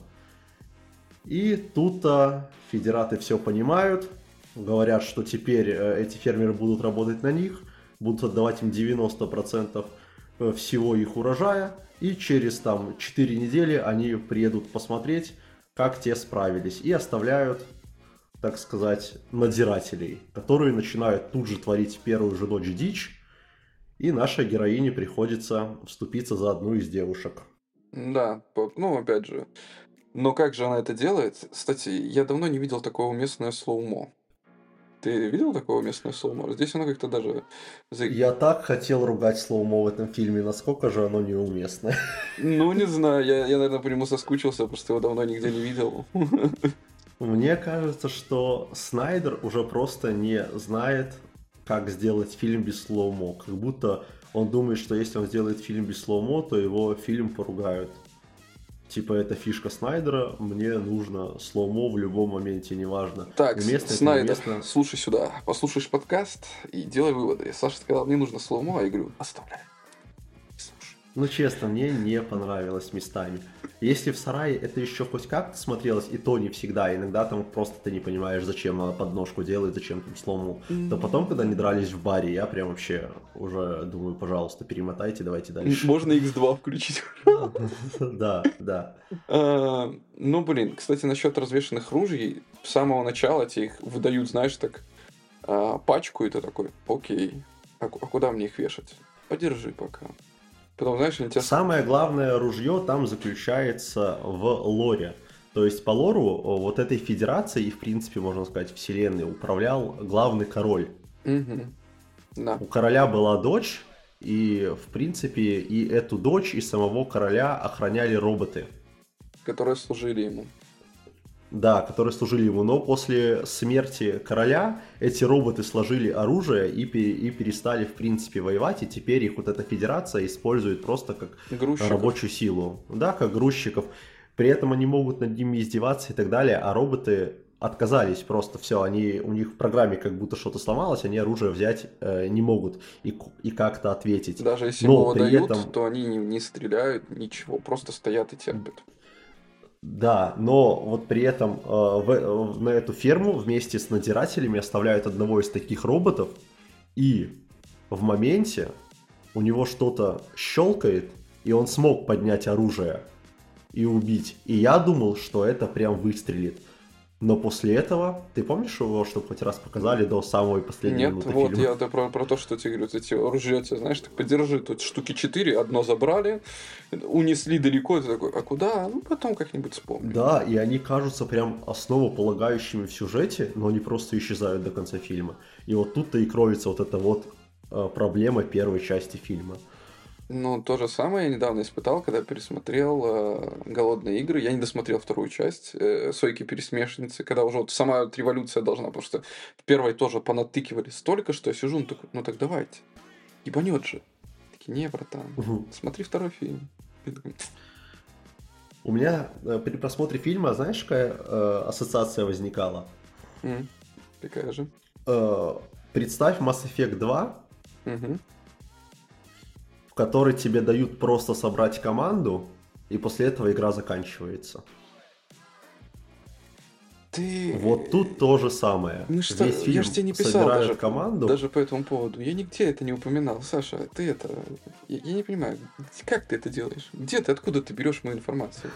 И тут-то федераты все понимают, говорят, что теперь э, эти фермеры будут работать на них, будут отдавать им 90% э, всего их урожая, и через там 4 недели они приедут посмотреть, как те справились, и оставляют, так сказать, надзирателей, которые начинают тут же творить первую же ночь дичь, и нашей героине приходится вступиться за одну из девушек. Да, ну опять же, но как же она это делает? Кстати, я давно не видел такого уместное слоумо. Ты видел такого местное слоумо? Здесь оно как-то даже... Я так хотел ругать слоумо в этом фильме, насколько же оно неуместное. Ну, не знаю, я, я, наверное, по нему соскучился, просто его давно нигде не видел. Мне кажется, что Снайдер уже просто не знает, как сделать фильм без слоумо. Как будто он думает, что если он сделает фильм без слоумо, то его фильм поругают типа, это фишка Снайдера, мне нужно слоумо в любом моменте, неважно. Так, уместно, Снайдер, уместно... слушай сюда, послушаешь подкаст и делай выводы. Саша сказал, мне нужно слоумо, а я говорю, оставляй. Ну, честно, мне не понравилось местами. Если в сарае это еще хоть как-то смотрелось, и то не всегда, иногда там просто ты не понимаешь, зачем она подножку делает, зачем там сломал. Mm-hmm. То потом, когда они дрались в баре, я прям вообще уже думаю, пожалуйста, перемотайте, давайте дальше. Можно X2 включить. Да, да. А, ну, блин, кстати, насчет развешенных ружей, с самого начала тебе их выдают, знаешь, так а, пачку, и ты такой, окей, а, а куда мне их вешать? Подержи пока. Потом, знаешь, тебя... Самое главное ружье там заключается в лоре. То есть по лору вот этой федерации и, в принципе, можно сказать, вселенной управлял главный король. Угу. Да. У короля была дочь, и, в принципе, и эту дочь, и самого короля охраняли роботы. Которые служили ему. Да, которые служили ему. Но после смерти короля эти роботы сложили оружие и, и перестали, в принципе, воевать. И теперь их вот эта федерация использует просто как грузчиков. рабочую силу. Да, как грузчиков. При этом они могут над ними издеваться и так далее, а роботы отказались просто все, они у них в программе как будто что-то сломалось, они оружие взять э, не могут и, и как-то ответить. Даже если Но его дают, этом... то они не, не стреляют, ничего, просто стоят и терпят. Да, но вот при этом э, в, э, на эту ферму вместе с надзирателями оставляют одного из таких роботов, и в моменте у него что-то щелкает, и он смог поднять оружие и убить. И я думал, что это прям выстрелит. Но после этого, ты помнишь его, чтобы хоть раз показали до самой последней Нет, минуты вот фильма? я про, про то, что тебе говорю, эти ружьете, знаешь, так подержи, тут штуки четыре, одно забрали, унесли далеко, и ты такой, а куда? Ну, потом как-нибудь вспомним. Да, и они кажутся прям основополагающими в сюжете, но они просто исчезают до конца фильма. И вот тут-то и кроется вот эта вот э, проблема первой части фильма. Ну, то же самое я недавно испытал, когда пересмотрел э, «Голодные игры». Я не досмотрел вторую часть э, «Сойки-пересмешницы», когда уже вот сама вот революция должна, потому что в первой тоже понатыкивали столько, что я сижу, ну так, ну так давайте, ебанет же. Такие, не, братан, угу. смотри второй фильм. У меня э, при просмотре фильма, знаешь, какая э, ассоциация возникала? Mm, какая же? Э, представь Mass Effect 2, угу который тебе дают просто собрать команду, и после этого игра заканчивается. Ты... Вот тут то же самое. Ну что, Весь фильм я же тебе не писал даже, команду. даже по этому поводу. Я нигде это не упоминал. Саша, ты это... Я, я не понимаю, как ты это делаешь? Где ты, откуда ты берешь мою информацию?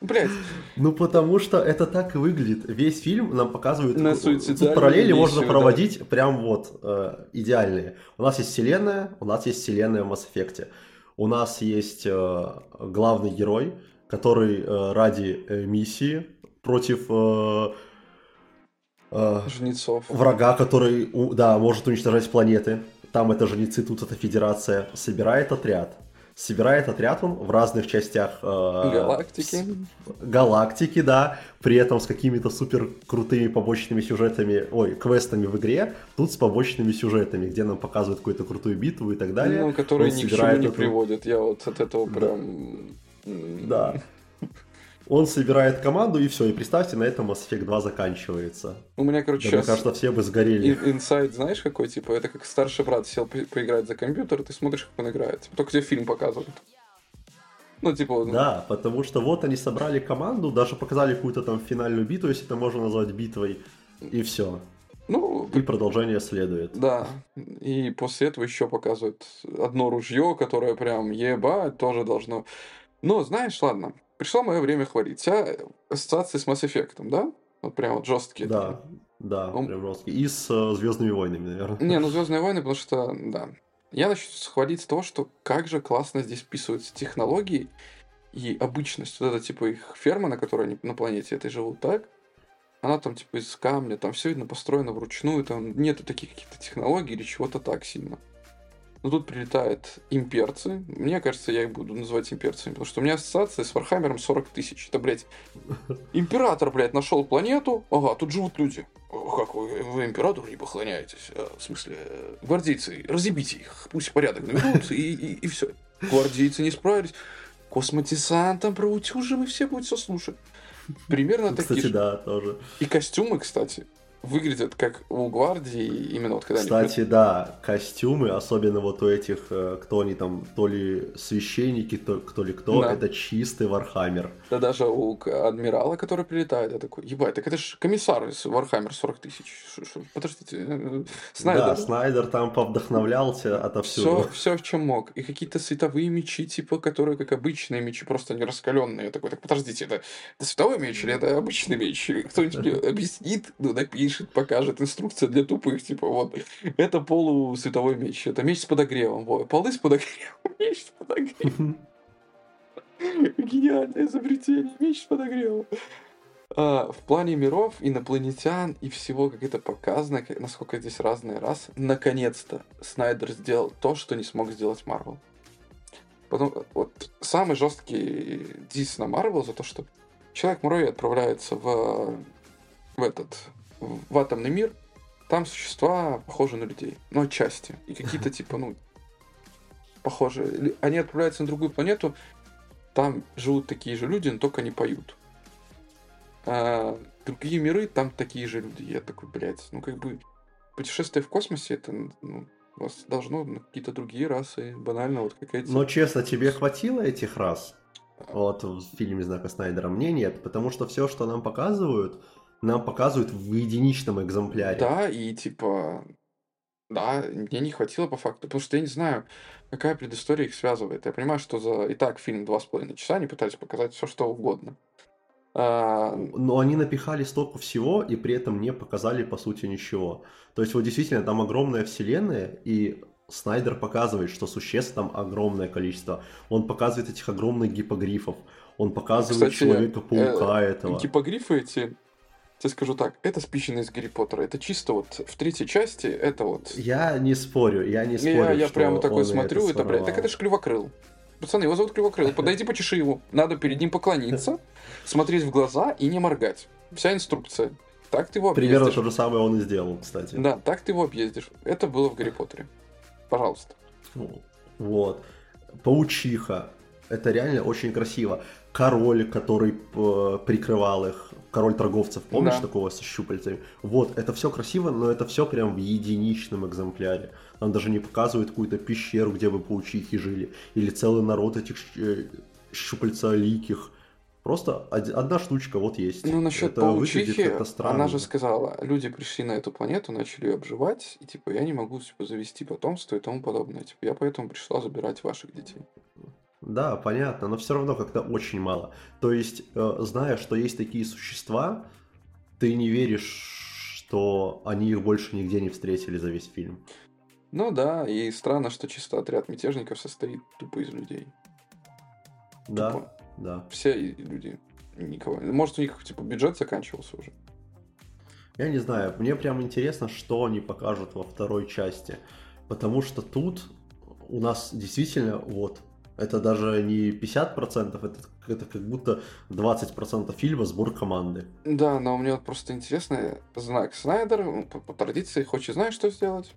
Блять. Ну потому что это так и выглядит. Весь фильм нам показывает. На Тут параллели можно проводить да. прям вот э, идеальные. У нас есть вселенная, у нас есть вселенная в Mass Effect. У нас есть э, главный герой, который э, ради э, миссии против э, э, жнецов врага, который да может уничтожать планеты. Там это жнецы, тут это федерация собирает отряд собирает отряд он в разных частях э, Галактики. с- галактики, да, при этом с какими-то супер крутыми побочными сюжетами, ой, квестами в игре, тут с побочными сюжетами, где нам показывают какую-то крутую битву и так далее. Ну, которые Он ни к чему не эту- приводят. Я вот от этого прям... Да. Он собирает команду, и все, и представьте, на этом Mass Effect 2 заканчивается. У меня, короче, Да, мне сейчас кажется, все бы сгорели. инсайд, знаешь, какой? Типа, это как старший брат сел по- поиграть за компьютер, ты смотришь, как он играет. Типа, Только тебе фильм показывают. Ну, типа, ну, Да, потому что вот они собрали команду, даже показали какую-то там финальную битву, если это можно назвать битвой, и все. ну, И продолжение следует. Да, и после этого еще показывают одно ружье, которое прям ебать тоже должно. Но знаешь, ладно, пришло мое время хвалить. Вся ассоциации с Mass Effect, да? Вот прям вот жесткие. Да, да, Он- прям жесткий. И с Звездными войнами, наверное. Не, ну Звездные войны, потому что, да. Я начну схвалить с того, что как же классно здесь вписываются технологии и обычность. Вот это типа их ферма, на которой они на планете этой живут, так? Она там типа из камня, там все видно построено вручную, там нету таких каких-то технологий или чего-то так сильно. Но тут прилетают имперцы. Мне кажется, я их буду называть имперцами, потому что у меня ассоциация с Warhammer ом 40 тысяч. Это, блядь, император, блядь, нашел планету. Ага, тут живут люди. Как вы, вы императору не поклоняетесь? А, в смысле, э, гвардейцы, разъебите их, пусть порядок наведут, и, и, все. Гвардейцы не справились. Космодесантом проутюжим, и все будут все слушать. Примерно такие Кстати, же. да, тоже. И костюмы, кстати, выглядят как у гвардии, именно вот когда они... Кстати, да, костюмы, особенно вот у этих, э, кто они там, то ли священники, то ли кто, Да. это чистый Warhammer. Да даже у адмирала, который прилетает, я такой, ебать, так это ж комиссар из Warhammer 40 тысяч. Подождите, э, э, Снайдер. Да, Снайдер там повдохновлялся отовсюду. Все, все в чем мог. И какие-то световые мечи, типа, которые как обычные мечи, просто не раскаленные. Я такой, так подождите, это, это световой меч или это обычный меч? Кто-нибудь мне объяснит, ну, напишет, покажет. Инструкция для тупых, типа, вот. Это полусветовой меч. Это меч с подогревом. Во, полы с подогревом, меч с подогревом. Гениальное изобретение, меч с подогревом. А, в плане миров, инопланетян и всего, как это показано, как- насколько здесь разные расы, наконец-то Снайдер сделал то, что не смог сделать Марвел. Потом, вот самый жесткий дис на Марвел за то, что Человек-муравей отправляется в, в этот, в атомный мир, там существа похожи на людей, но отчасти. И какие-то типа, ну, похожие. Ли- Они отправляются на другую планету, там живут такие же люди, но только они поют. А другие миры, там такие же люди. Я такой, блядь, ну как бы путешествие в космосе, это ну, вас должно ну, какие-то другие расы, банально, вот как эти. Но честно, тебе хватило этих раз? Вот в фильме Знака Снайдера мне нет, потому что все, что нам показывают, нам показывают в единичном экземпляре. Да, и типа, да, мне не хватило по факту, потому что я не знаю, какая предыстория их связывает. Я понимаю, что за и так фильм два с половиной часа они пытались показать все что угодно. А, Но они напихали столько всего и при этом не показали по сути ничего. То есть вот действительно там огромная вселенная и Снайдер показывает, что существ там огромное количество. Он показывает этих огромных гипогрифов. Он показывает Кстати, Человека-паука этого. гипогрифы эти, тебе скажу так, это спичено из Гарри Поттера. Это чисто вот в третьей части, это вот... Я не спорю, я не спорю, Я, я прямо такой смотрю, это, блядь, так это ж Клювокрыл. Пацаны, его зовут Клювокрыл. Подойди, почеши его. Надо перед ним поклониться, смотреть в глаза и не моргать. Вся инструкция. Так ты его Примерно объездишь. то же самое он и сделал, кстати. Да, так ты его объездишь. Это было в Гарри Поттере. Пожалуйста. Вот. Паучиха. Это реально очень красиво. Король, который э, прикрывал их. Король торговцев, помнишь Да. такого со щупальцами? Вот, это все красиво, но это все прям в единичном экземпляре. Нам даже не показывают какую-то пещеру, где бы паучихи жили. Или целый народ этих э, щупальцаликих. Просто од- одна штучка вот есть. Ну, насчет это выглядит паучихи, она же сказала, люди пришли на эту планету, начали ее обживать, и типа я не могу типа, завести потомство и тому подобное. Типа я поэтому пришла забирать ваших детей. Да, понятно, но все равно как-то очень мало. То есть, э, зная, что есть такие существа, ты не веришь, что они их больше нигде не встретили за весь фильм. Ну да, и странно, что чисто отряд мятежников состоит тупо из людей. Да, Тупо. да. Все люди. Никого. Может, у них типа бюджет заканчивался уже. Я не знаю, мне прям интересно, что они покажут во второй части. Потому что тут у нас действительно вот Это даже не 50%, это, это как будто 20% фильма сбор команды. Да, но мне вот просто интересно, знак Снайдер, ну, по, по традиции, хочет, знаешь, что сделать?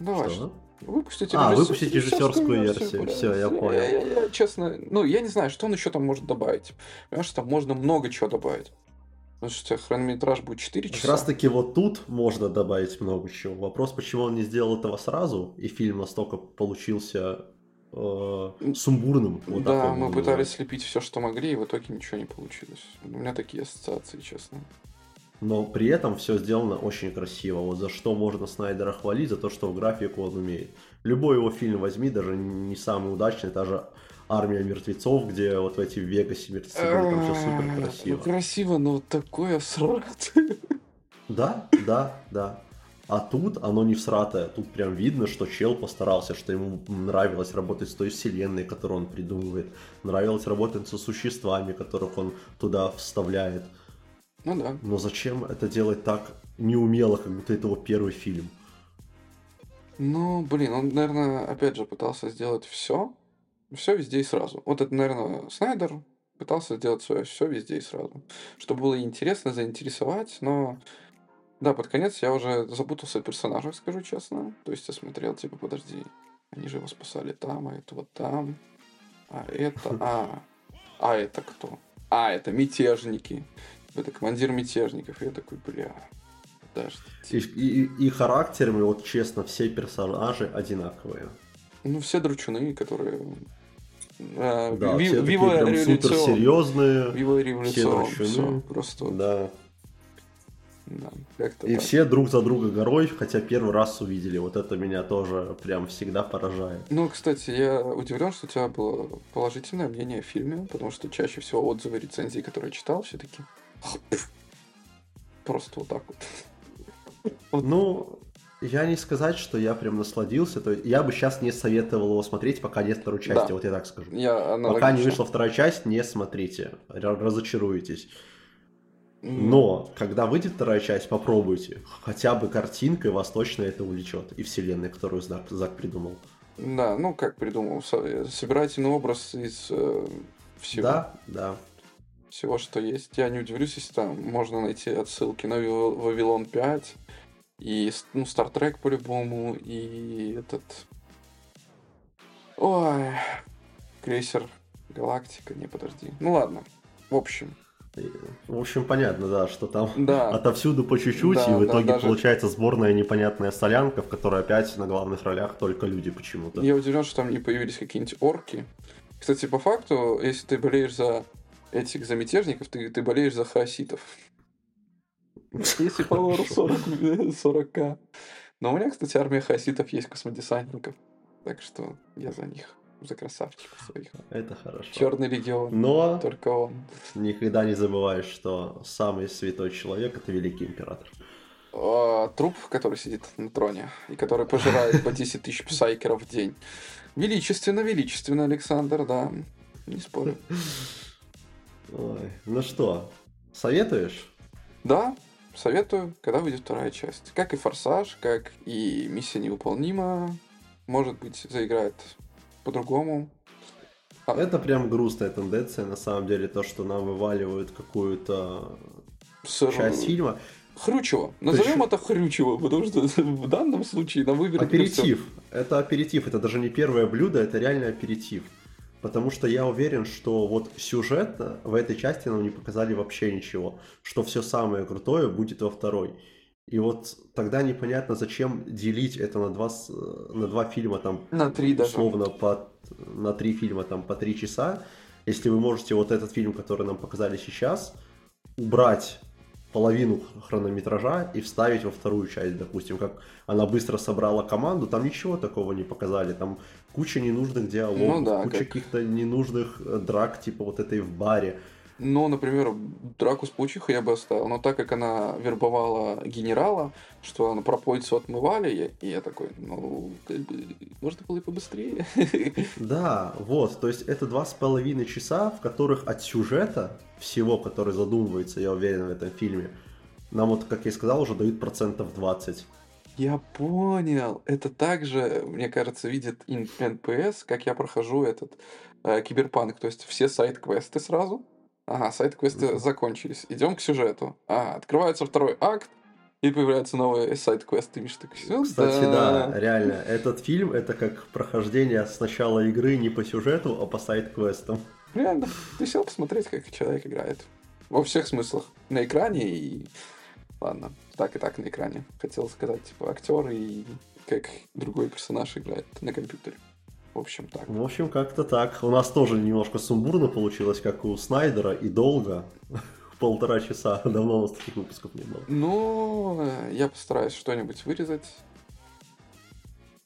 Давай, Что? выпустите А, режиссер- выпустить режиссерскую версию. бля. Всё, я понял. Я, я- я, честно, ну, я не знаю, что он еще там может добавить. Понимаешь, там можно много чего добавить. Потому что у тебя хронометраж будет 4 Как часа. раз таки вот тут можно добавить много чего. Вопрос, почему он не сделал этого сразу, и фильм настолько получился э, сумбурным. Вот да, мы его пытались слепить все, что могли, и в итоге ничего не получилось. У меня такие ассоциации, честно. Но при этом все сделано очень красиво. Вот за что можно Снайдера хвалить, за то, что в графику он умеет. Любой его фильм возьми, даже не самый удачный, та же «Армия мертвецов», где вот в эти в Вегасе мертвецы были, там все супер Ну, красиво. красиво, но вот такое срат. Да, да, да. А тут оно не всратое. Тут прям видно, что чел постарался, что ему нравилось работать с той вселенной, которую он придумывает. Нравилось работать со существами, которых он туда вставляет. Ну да. Но зачем это делать так неумело, как будто это его первый фильм? Ну, блин, он, наверное, опять же пытался сделать все. Все везде и сразу. Вот это, наверное, Снайдер пытался сделать свое все везде и сразу. Чтобы было интересно, заинтересовать, но... Да, под конец я уже запутался в персонажах, скажу честно. То есть я смотрел, типа, подожди, они же его спасали там, а это вот там. А это... А, а это кто? А, это мятежники. Это командир мятежников. И я такой, бля, подожди. И, и, и характерами, вот честно, все персонажи одинаковые. Ну, все дручуны, которые... э, Да, ви- все Revolution. супер серьезные. Viva Revolution. дручуны. Все, просто... Да. Да, И так. все друг за друга горой, хотя первый раз увидели. Вот это меня тоже прям всегда поражает. Ну, кстати, я удивлен, что у тебя было положительное мнение о фильме, потому что чаще всего отзывы, рецензии, которые я читал, все таки Просто вот так вот. Ну, я не сказать, что я прям насладился. То есть я бы сейчас не советовал его смотреть, пока нет второй части, Да. вот я так скажу. Я Пока не вышла вторая часть, не смотрите. Разочаруетесь. Но, когда выйдет вторая часть, попробуйте. Хотя бы картинкой вас точно это увлечет. И вселенной, которую Зак, Зак придумал. Да, ну как придумал, со- собирательный образ из э, всего. Да, да. всего, что есть. Я не удивлюсь, если там можно найти отсылки на Вавил- Вавилон 5 и ну, Star Trek по-любому, и этот... Ой, крейсер Галактика, не, подожди. Ну ладно, в общем, В общем, понятно, да, что там да. отовсюду по чуть-чуть, Да, и в да, итоге даже- получается сборная непонятная солянка, в которой опять на главных ролях только люди почему-то. Я удивлен, что там не появились какие-нибудь орки. Кстати, по факту, если ты болеешь за этих, за мятежников, ты, ты болеешь за хаоситов. Если по лору 40, 40к. Но у меня, кстати, армия хаоситов есть космодесантников. Так что я за них, за красавчиков своих. Это хорошо. Черный легион, Но только он. никогда не забываешь, что самый святой человек это великий император. А, труп, который сидит на троне и который пожирает по 10 тысяч псайкеров в день. Величественно, величественно, Александр, да. Не спорю. Ой, Ну что, советуешь? Да, советую, когда выйдет вторая часть. Как и Форсаж, как и Миссия невыполнима. Может быть, заиграет по-другому. А, Это прям грустная тенденция, на самом деле, то, что нам вываливают какую-то с- часть фильма. Хрючево. Назовем ещё- это Хрючево, потому что в данном случае нам выберут Аперитив. Это аперитив, это даже не первое блюдо, это реально аперитив. Потому что я уверен, что вот сюжетно в этой части нам не показали вообще ничего. Что все самое крутое будет во второй. И вот тогда непонятно, зачем делить это на два, с- на два фильма, там, На три даже. условно, по, на три фильма, там, по три часа. Если вы можете вот этот фильм, который нам показали сейчас, убрать половину хронометража и вставить во вторую часть, допустим, как она быстро собрала команду, там ничего такого не показали, там куча ненужных диалогов, Ну да, куча как- каких-то ненужных э, драк, типа вот этой в баре. Ну, например, драку с паучихой я бы оставил. Но так как она вербовала генерала, что она пропойцу отмывали, я- и я такой, ну, как бы, можно было и побыстрее. Да, вот, то есть это два с половиной часа, в которых от сюжета всего, который задумывается, я уверен, в этом фильме, нам вот, как я и сказал, уже дают процентов 20. Я понял. Это также, мне кажется, видит NPS, как я прохожу этот э, киберпанк. То есть все сайт-квесты сразу. Ага, сайт-квесты закончились. Идем к сюжету. Ага, открывается второй акт, и появляются новые сайт-квесты. Миша такой. Кстати, да, реально, этот фильм это как прохождение сначала игры не по сюжету, а по сайт-квестам. Реально, ты сел посмотреть, как человек играет. Во всех смыслах. На экране и... Ладно, так и так на экране. Хотел сказать, типа, актер и как другой персонаж играет на компьютере. В общем, так. В общем, как-то так. У нас тоже немножко сумбурно получилось, как у Снайдера, и долго. Полтора часа. Давно у нас таких выпусков не было. Ну, э, я постараюсь что-нибудь вырезать.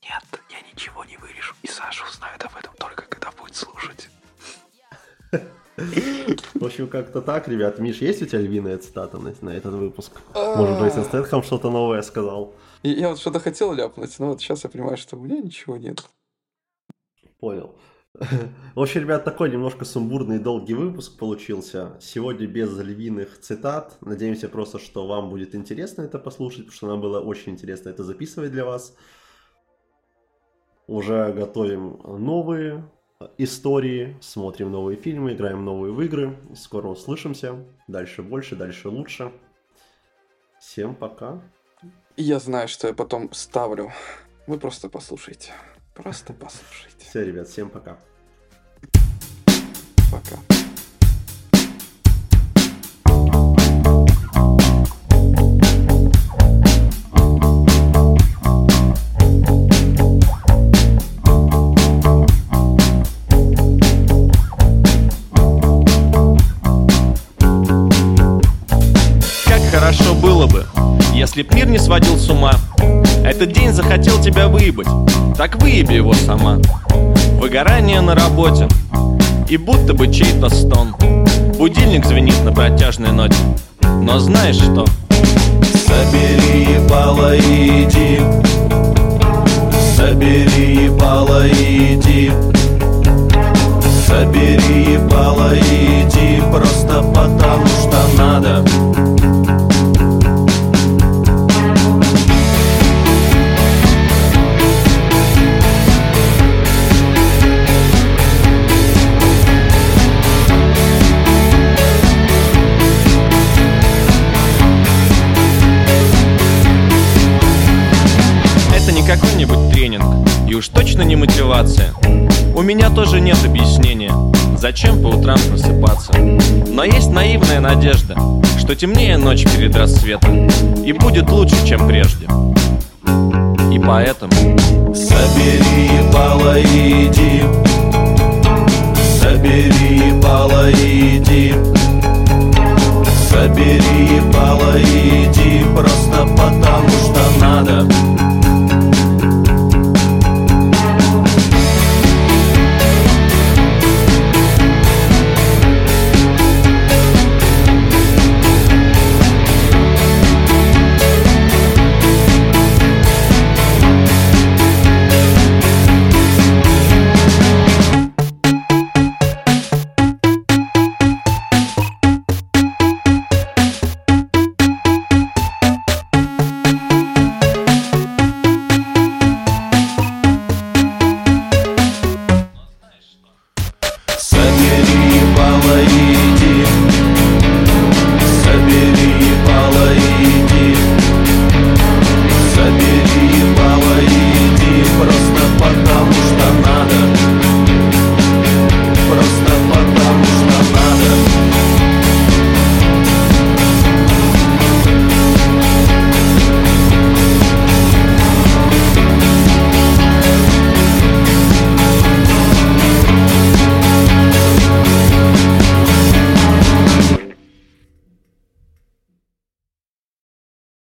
Нет, я ничего не вырежу, и Саша узнает об этом только когда будет слушать. В общем, как-то так, ребят. Миш, есть у тебя львиная цитата на, на этот выпуск? Может, Джейсон Стэтхэм что-то новое сказал? И я вот что-то хотел ляпнуть, но вот сейчас я понимаю, что у меня ничего нет. Понял. В общем, ребят, такой немножко сумбурный и долгий выпуск получился. Сегодня без львиных цитат. Надеемся просто, что вам будет интересно это послушать, потому что нам было очень интересно это записывать для вас. Уже готовим новые истории, смотрим новые фильмы, играем новые в игры. Скоро услышимся. Дальше больше, дальше лучше. Всем пока. Я знаю, что я потом ставлю. Вы просто послушайте. Просто послушайте. Все, ребят, всем пока. Пока. Как хорошо было бы, если б мир не сводил с ума. Этот день захотел тебя выебать, так выеби его сама. Выгорание на работе, и будто бы чей-то стон. Будильник звенит на протяжной ноте, но знаешь что? Собери ебало и иди, собери ебало и иди. Собери ебало и иди, просто потому что надо. Точно не мотивация. У меня тоже нет объяснения, зачем по утрам просыпаться. Но есть наивная надежда, что темнее ночь перед рассветом, и будет лучше, чем прежде. И поэтому Собери и иди Собери и иди Собери и иди Просто потому что надо